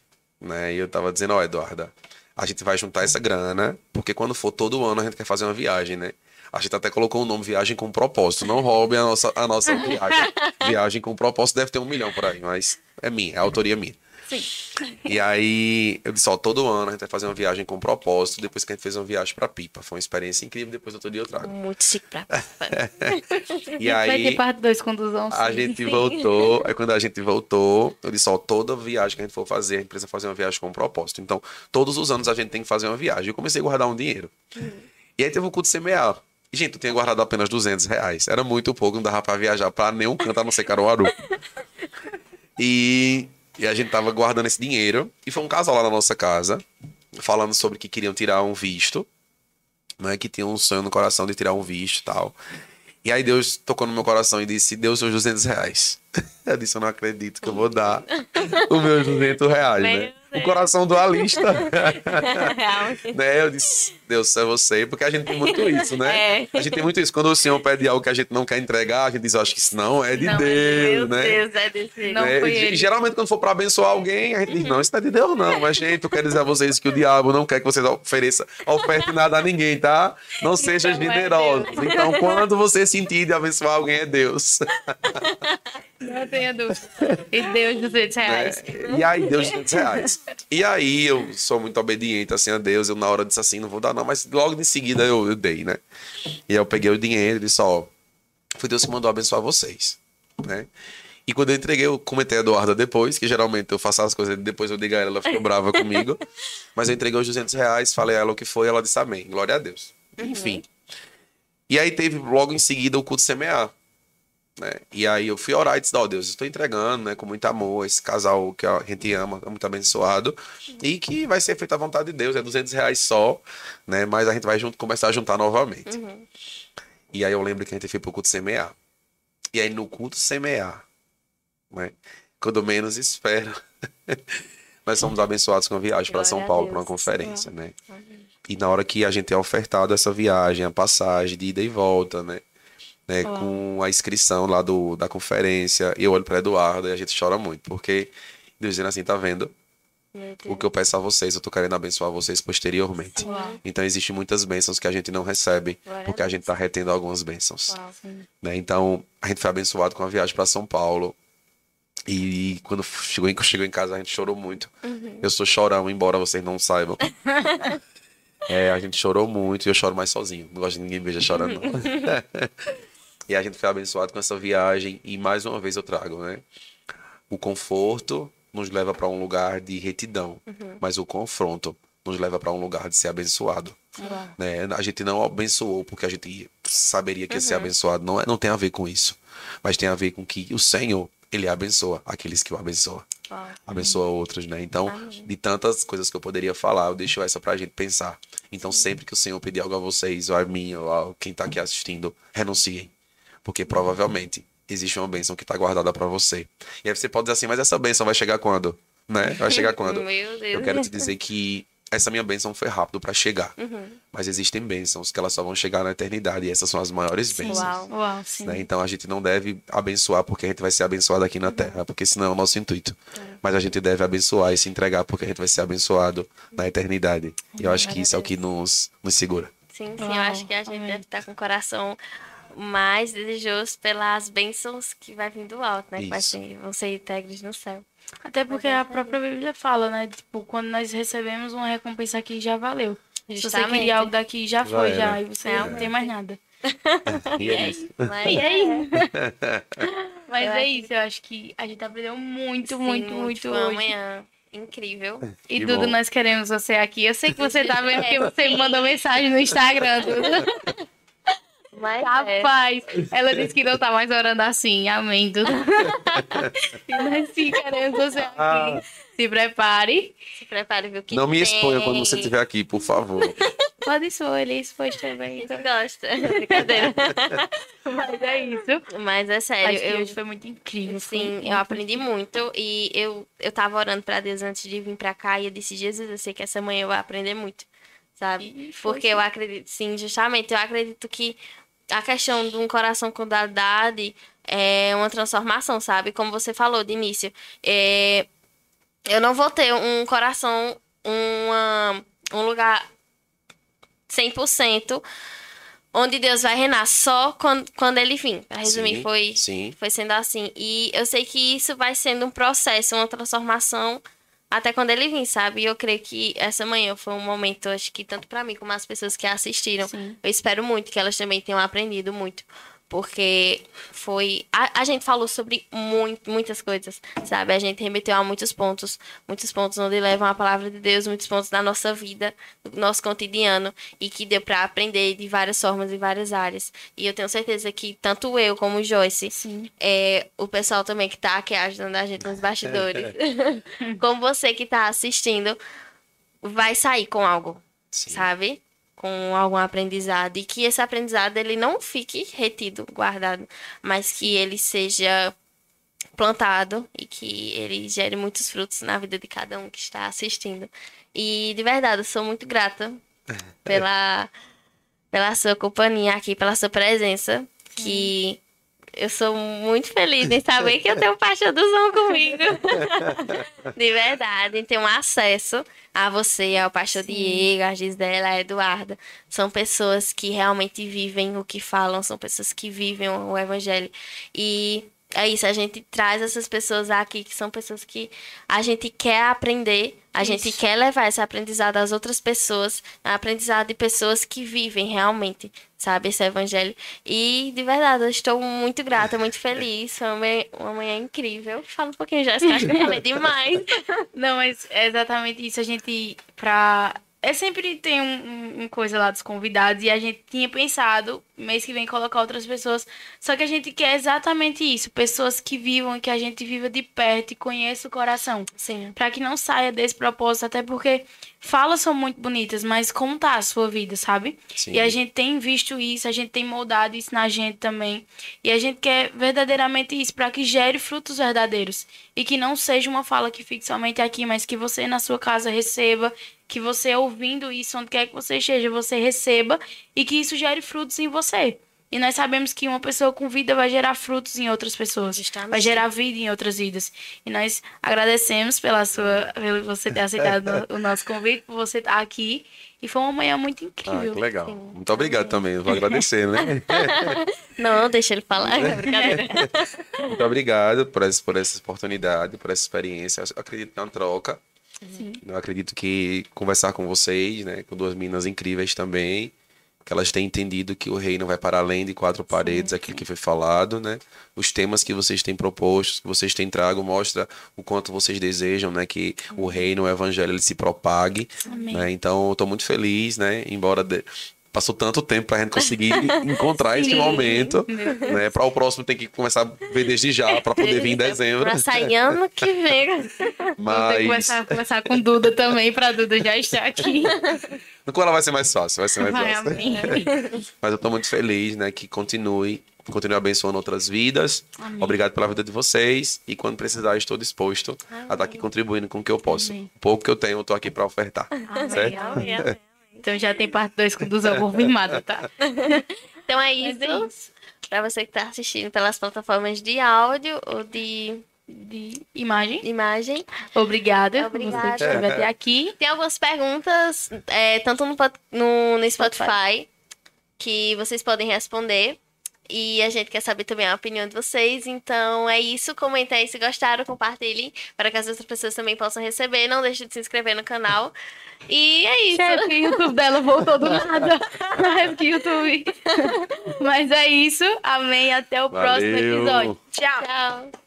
Né? E eu estava dizendo, ó, oh, Eduarda, a gente vai juntar essa grana, porque quando for todo ano a gente quer fazer uma viagem, né? A gente até colocou o nome Viagem com Propósito. Não roube a nossa, a nossa viagem. Viagem com Propósito deve ter um milhão por aí, mas é minha, é autoria minha. Sim. E aí, eu disse, ó, todo ano a gente vai fazer uma viagem com propósito, depois que a gente fez uma viagem pra Pipa. Foi uma experiência incrível, depois outro dia eu trago. Muito chique pra Pipa. e aí, vai ter parte 2 condução. A gente voltou, aí quando a gente voltou, eu disse, ó, toda viagem que a gente for fazer, a gente precisa fazer uma viagem com propósito. Então, todos os anos a gente tem que fazer uma viagem. Eu comecei a guardar um dinheiro. Uhum. E aí teve o culto semear. Gente, eu tinha guardado apenas 200 reais. Era muito pouco, não dava pra viajar pra nenhum canto a não ser Caruaru. E, e a gente tava guardando esse dinheiro. E foi um casal lá na nossa casa, falando sobre que queriam tirar um visto. Né, que tinha um sonho no coração de tirar um visto e tal. E aí Deus tocou no meu coração e disse: Deu seus 200 reais. Eu disse: Eu não acredito que eu vou dar os meus 200 reais, né? O coração dualista. né? Eu disse: Deus, é você. Porque a gente tem muito isso, né? É. A gente tem muito isso. Quando o Senhor pede algo que a gente não quer entregar, a gente diz: Eu acho que isso não é de não, Deus, é né? Deus, é desse não né? Geralmente, quando for para abençoar alguém, a gente diz: Não, isso não é de Deus, não. Mas, gente, eu quero dizer a vocês que o diabo não quer que vocês ofereçam, oferte nada a ninguém, tá? Não seja então generosos. É então, quando você sentir de abençoar alguém, é Deus. Não tenha dúvida. E Deus 200 reais. É, e aí, Deus 200 reais. E aí, eu sou muito obediente assim a Deus. Eu, na hora, disse assim: não vou dar, não. Mas logo em seguida eu, eu dei, né? E aí, eu peguei o dinheiro e disse: ó, foi Deus que mandou abençoar vocês, né? E quando eu entreguei, eu comentei a Eduarda depois, que geralmente eu faço as coisas depois eu digo a ela, ela ficou brava comigo. Mas eu entreguei os 200 reais, falei a ela o que foi, ela disse amém, glória a Deus. Uhum. Enfim. E aí teve logo em seguida o culto semear. Né? E aí eu fui orar e disse, ó oh, Deus, estou entregando, né, com muito amor, esse casal que a gente ama, é muito abençoado, e que vai ser feita a vontade de Deus, é 200 reais só, né, mas a gente vai junto, começar a juntar novamente. Uhum. E aí eu lembro que a gente foi pro culto semear. E aí no culto semear, né, quando menos espero, nós somos abençoados com a viagem para São Paulo, para uma conferência, né. E na hora que a gente é ofertado essa viagem, a passagem de ida e volta, né, né, com a inscrição lá do, da conferência. E eu olho para Eduardo e a gente chora muito, porque Deus dizendo assim, tá vendo? O que eu peço a vocês, eu tô querendo abençoar vocês posteriormente. Uau. Então, existem muitas bênçãos que a gente não recebe, porque a gente tá retendo algumas bênçãos. Uau, né? Então, a gente foi abençoado com a viagem para São Paulo. E quando chegou em, chegou em casa, a gente chorou muito. Uhum. Eu sou chorão, embora vocês não saibam. é, a gente chorou muito e eu choro mais sozinho. Não gosto de ninguém me veja chorando. E a gente foi abençoado com essa viagem. E mais uma vez eu trago, né? O conforto nos leva para um lugar de retidão, uhum. mas o confronto nos leva para um lugar de ser abençoado. Uhum. Né? A gente não abençoou porque a gente saberia que ia ser uhum. abençoado. Não, é, não tem a ver com isso. Mas tem a ver com que o Senhor, ele abençoa aqueles que o abençoam. Abençoa outros, né? Então, Amém. de tantas coisas que eu poderia falar, eu deixo essa pra gente pensar. Então, sempre que o Senhor pedir algo a vocês, ou a mim, ou a quem tá aqui assistindo, renunciem porque provavelmente existe uma bênção que está guardada para você. E aí você pode dizer assim, mas essa bênção vai chegar quando? Né? Vai chegar quando? Meu Deus. Eu quero te dizer que essa minha bênção foi rápido para chegar. Uhum. Mas existem bênçãos que elas só vão chegar na eternidade. E essas são as maiores bênçãos. Uau, uau, sim. Né? Então a gente não deve abençoar porque a gente vai ser abençoado aqui na terra, porque senão é o nosso intuito. É. Mas a gente deve abençoar e se entregar porque a gente vai ser abençoado na eternidade. E eu acho que isso é o que nos, nos segura. Sim, sim. Uau, eu acho que a gente amém. deve estar com o coração mais desejoso pelas bênçãos que vai vir do alto, né? Isso. Que vai ser, vão ser integres no céu. Até porque a própria Bíblia fala, né? Tipo, quando nós recebemos uma recompensa aqui, já valeu. Justamente. Se você queria algo daqui, já foi, já. já e você é. não tem mais nada. e é isso. Mas, e é isso. Mas é isso, eu acho que a gente aprendeu muito, Sim, muito, muito hoje. Amanhã. Incrível. E que Dudu, bom. nós queremos você aqui. Eu sei que você tá vendo que você me mandou mensagem no Instagram, Dudu. Mas Rapaz, é. ela disse que não tá mais orando assim. Amém. Tudo. Mas sim, queremos você aqui. Ah. Se prepare. Se prepare, viu? Que não me exponha quando você estiver aqui, por favor. Pode ser, eles foi também. Gente gosta. Brincadeira. Mas é isso. Mas é sério, Acho que eu hoje foi muito incrível. Sim, muito eu aprendi muito e eu, eu tava orando pra Deus antes de vir pra cá e eu disse, Jesus, eu sei que essa manhã eu vou aprender muito, sabe? Porque eu acredito, sim, justamente, eu acredito que a questão de um coração com dualidade é uma transformação, sabe? Como você falou de início, é, eu não vou ter um coração, uma, um lugar 100% onde Deus vai reinar só quando, quando ele vir. Pra resumir, Sim, foi Sim. foi sendo assim. E eu sei que isso vai sendo um processo, uma transformação até quando ele vir, sabe? E eu creio que essa manhã foi um momento, acho que tanto pra mim como as pessoas que assistiram, Sim. eu espero muito que elas também tenham aprendido muito. Porque foi. A, a gente falou sobre muito, muitas coisas, sabe? A gente remeteu a muitos pontos, muitos pontos onde levam a palavra de Deus, muitos pontos da nossa vida, do nosso cotidiano, e que deu pra aprender de várias formas e várias áreas. E eu tenho certeza que tanto eu como o Joyce, Sim. é, o pessoal também que tá aqui ajudando a gente nos bastidores, como você que tá assistindo, vai sair com algo, Sim. sabe? Com algum aprendizado. E que esse aprendizado ele não fique retido, guardado, mas que ele seja plantado e que ele gere muitos frutos na vida de cada um que está assistindo. E de verdade, eu sou muito grata pela, pela sua companhia aqui, pela sua presença, que eu sou muito feliz em saber que eu tenho paixão do som comigo. De verdade, em ter um acesso a você, ao pastor Diego, a Gisela, a Eduarda. São pessoas que realmente vivem o que falam, são pessoas que vivem o evangelho. E é isso, a gente traz essas pessoas aqui, que são pessoas que a gente quer aprender, a gente Isso. quer levar esse aprendizado às outras pessoas, aprendizado de pessoas que vivem realmente, sabe, esse evangelho. E, de verdade, eu estou muito grata, muito feliz, foi uma manhã, uma manhã incrível. Fala um pouquinho, Jéssica, acho que eu falei demais. Não, mas é exatamente isso. A gente, pra. É sempre tem um, um- um coisa lá dos convidados e a gente tinha pensado mês que vem colocar outras pessoas. Só que a gente quer exatamente isso. Pessoas que vivam, que a gente viva de perto e conheça o coração. Sim. Pra que não saia desse propósito, até porque falas são muito bonitas, mas como tá a sua vida, sabe? Sim. E a gente tem visto isso, a gente tem moldado isso na gente também. E a gente quer verdadeiramente isso, para que gere frutos verdadeiros. E que não seja uma fala que fique somente aqui, mas que você na sua casa receba, que você ouvindo isso, onde quer que você esteja, você receba e que isso gere frutos em você. E nós sabemos que uma pessoa com vida vai gerar frutos em outras pessoas. Justamente. Vai gerar vida em outras vidas. E nós agradecemos pela sua, pelo você ter aceitado o nosso convite, por você estar aqui. E foi uma manhã muito Ah, incrível. que legal. Muito obrigado também. Eu vou agradecer, né? Não, deixa ele falar. Muito obrigado por essa, por essa oportunidade, por essa experiência. Eu acredito que é uma troca. Eu acredito que conversar com vocês, né, com duas meninas incríveis também, que elas têm entendido que o reino vai para além de quatro paredes, aquilo que foi falado, né? Os temas que vocês têm proposto, que vocês têm trago, mostra o quanto vocês desejam, né, que o reino, o evangelho, ele se propague. Né? Então, eu tô muito feliz, né? Embora de- passou tanto tempo pra gente conseguir encontrar esse Sim. momento, né? Para o próximo tem que começar a ver desde já para poder vir em dezembro. Pra sair ano que vem. Vamos ter que Mas começar, conversar com Duda também, pra Duda já estar aqui. no qual vai ser mais fácil, vai ser mais Vai, fácil. amém. Mas eu tô muito feliz, né? Que continue, continue abençoando outras vidas. Amém. Obrigado pela vida de vocês. E quando precisar, estou disposto a estar aqui contribuindo com o que eu posso. Amém. O pouco que eu tenho, eu tô aqui para ofertar. certo? Amém, amém. Então já tem parte 2 com Duzão confirmada, tá? Então é isso. é isso. Pra você que tá assistindo pelas plataformas de áudio ou de De imagem. imagem. Obrigada. Obrigada. Você que até aqui. Tem algumas perguntas, é, tanto no, no, no Spotify, que vocês podem responder. E a gente quer saber também a opinião de vocês. Então é isso. Comentem aí se gostaram, compartilhem para que as outras pessoas também possam receber. Não deixe de se inscrever no canal. E é isso. Chefe, o YouTube dela voltou do nada. Mas que YouTube. Mas é isso. Amém. Até o próximo Valeu. episódio. Tchau. Tchau.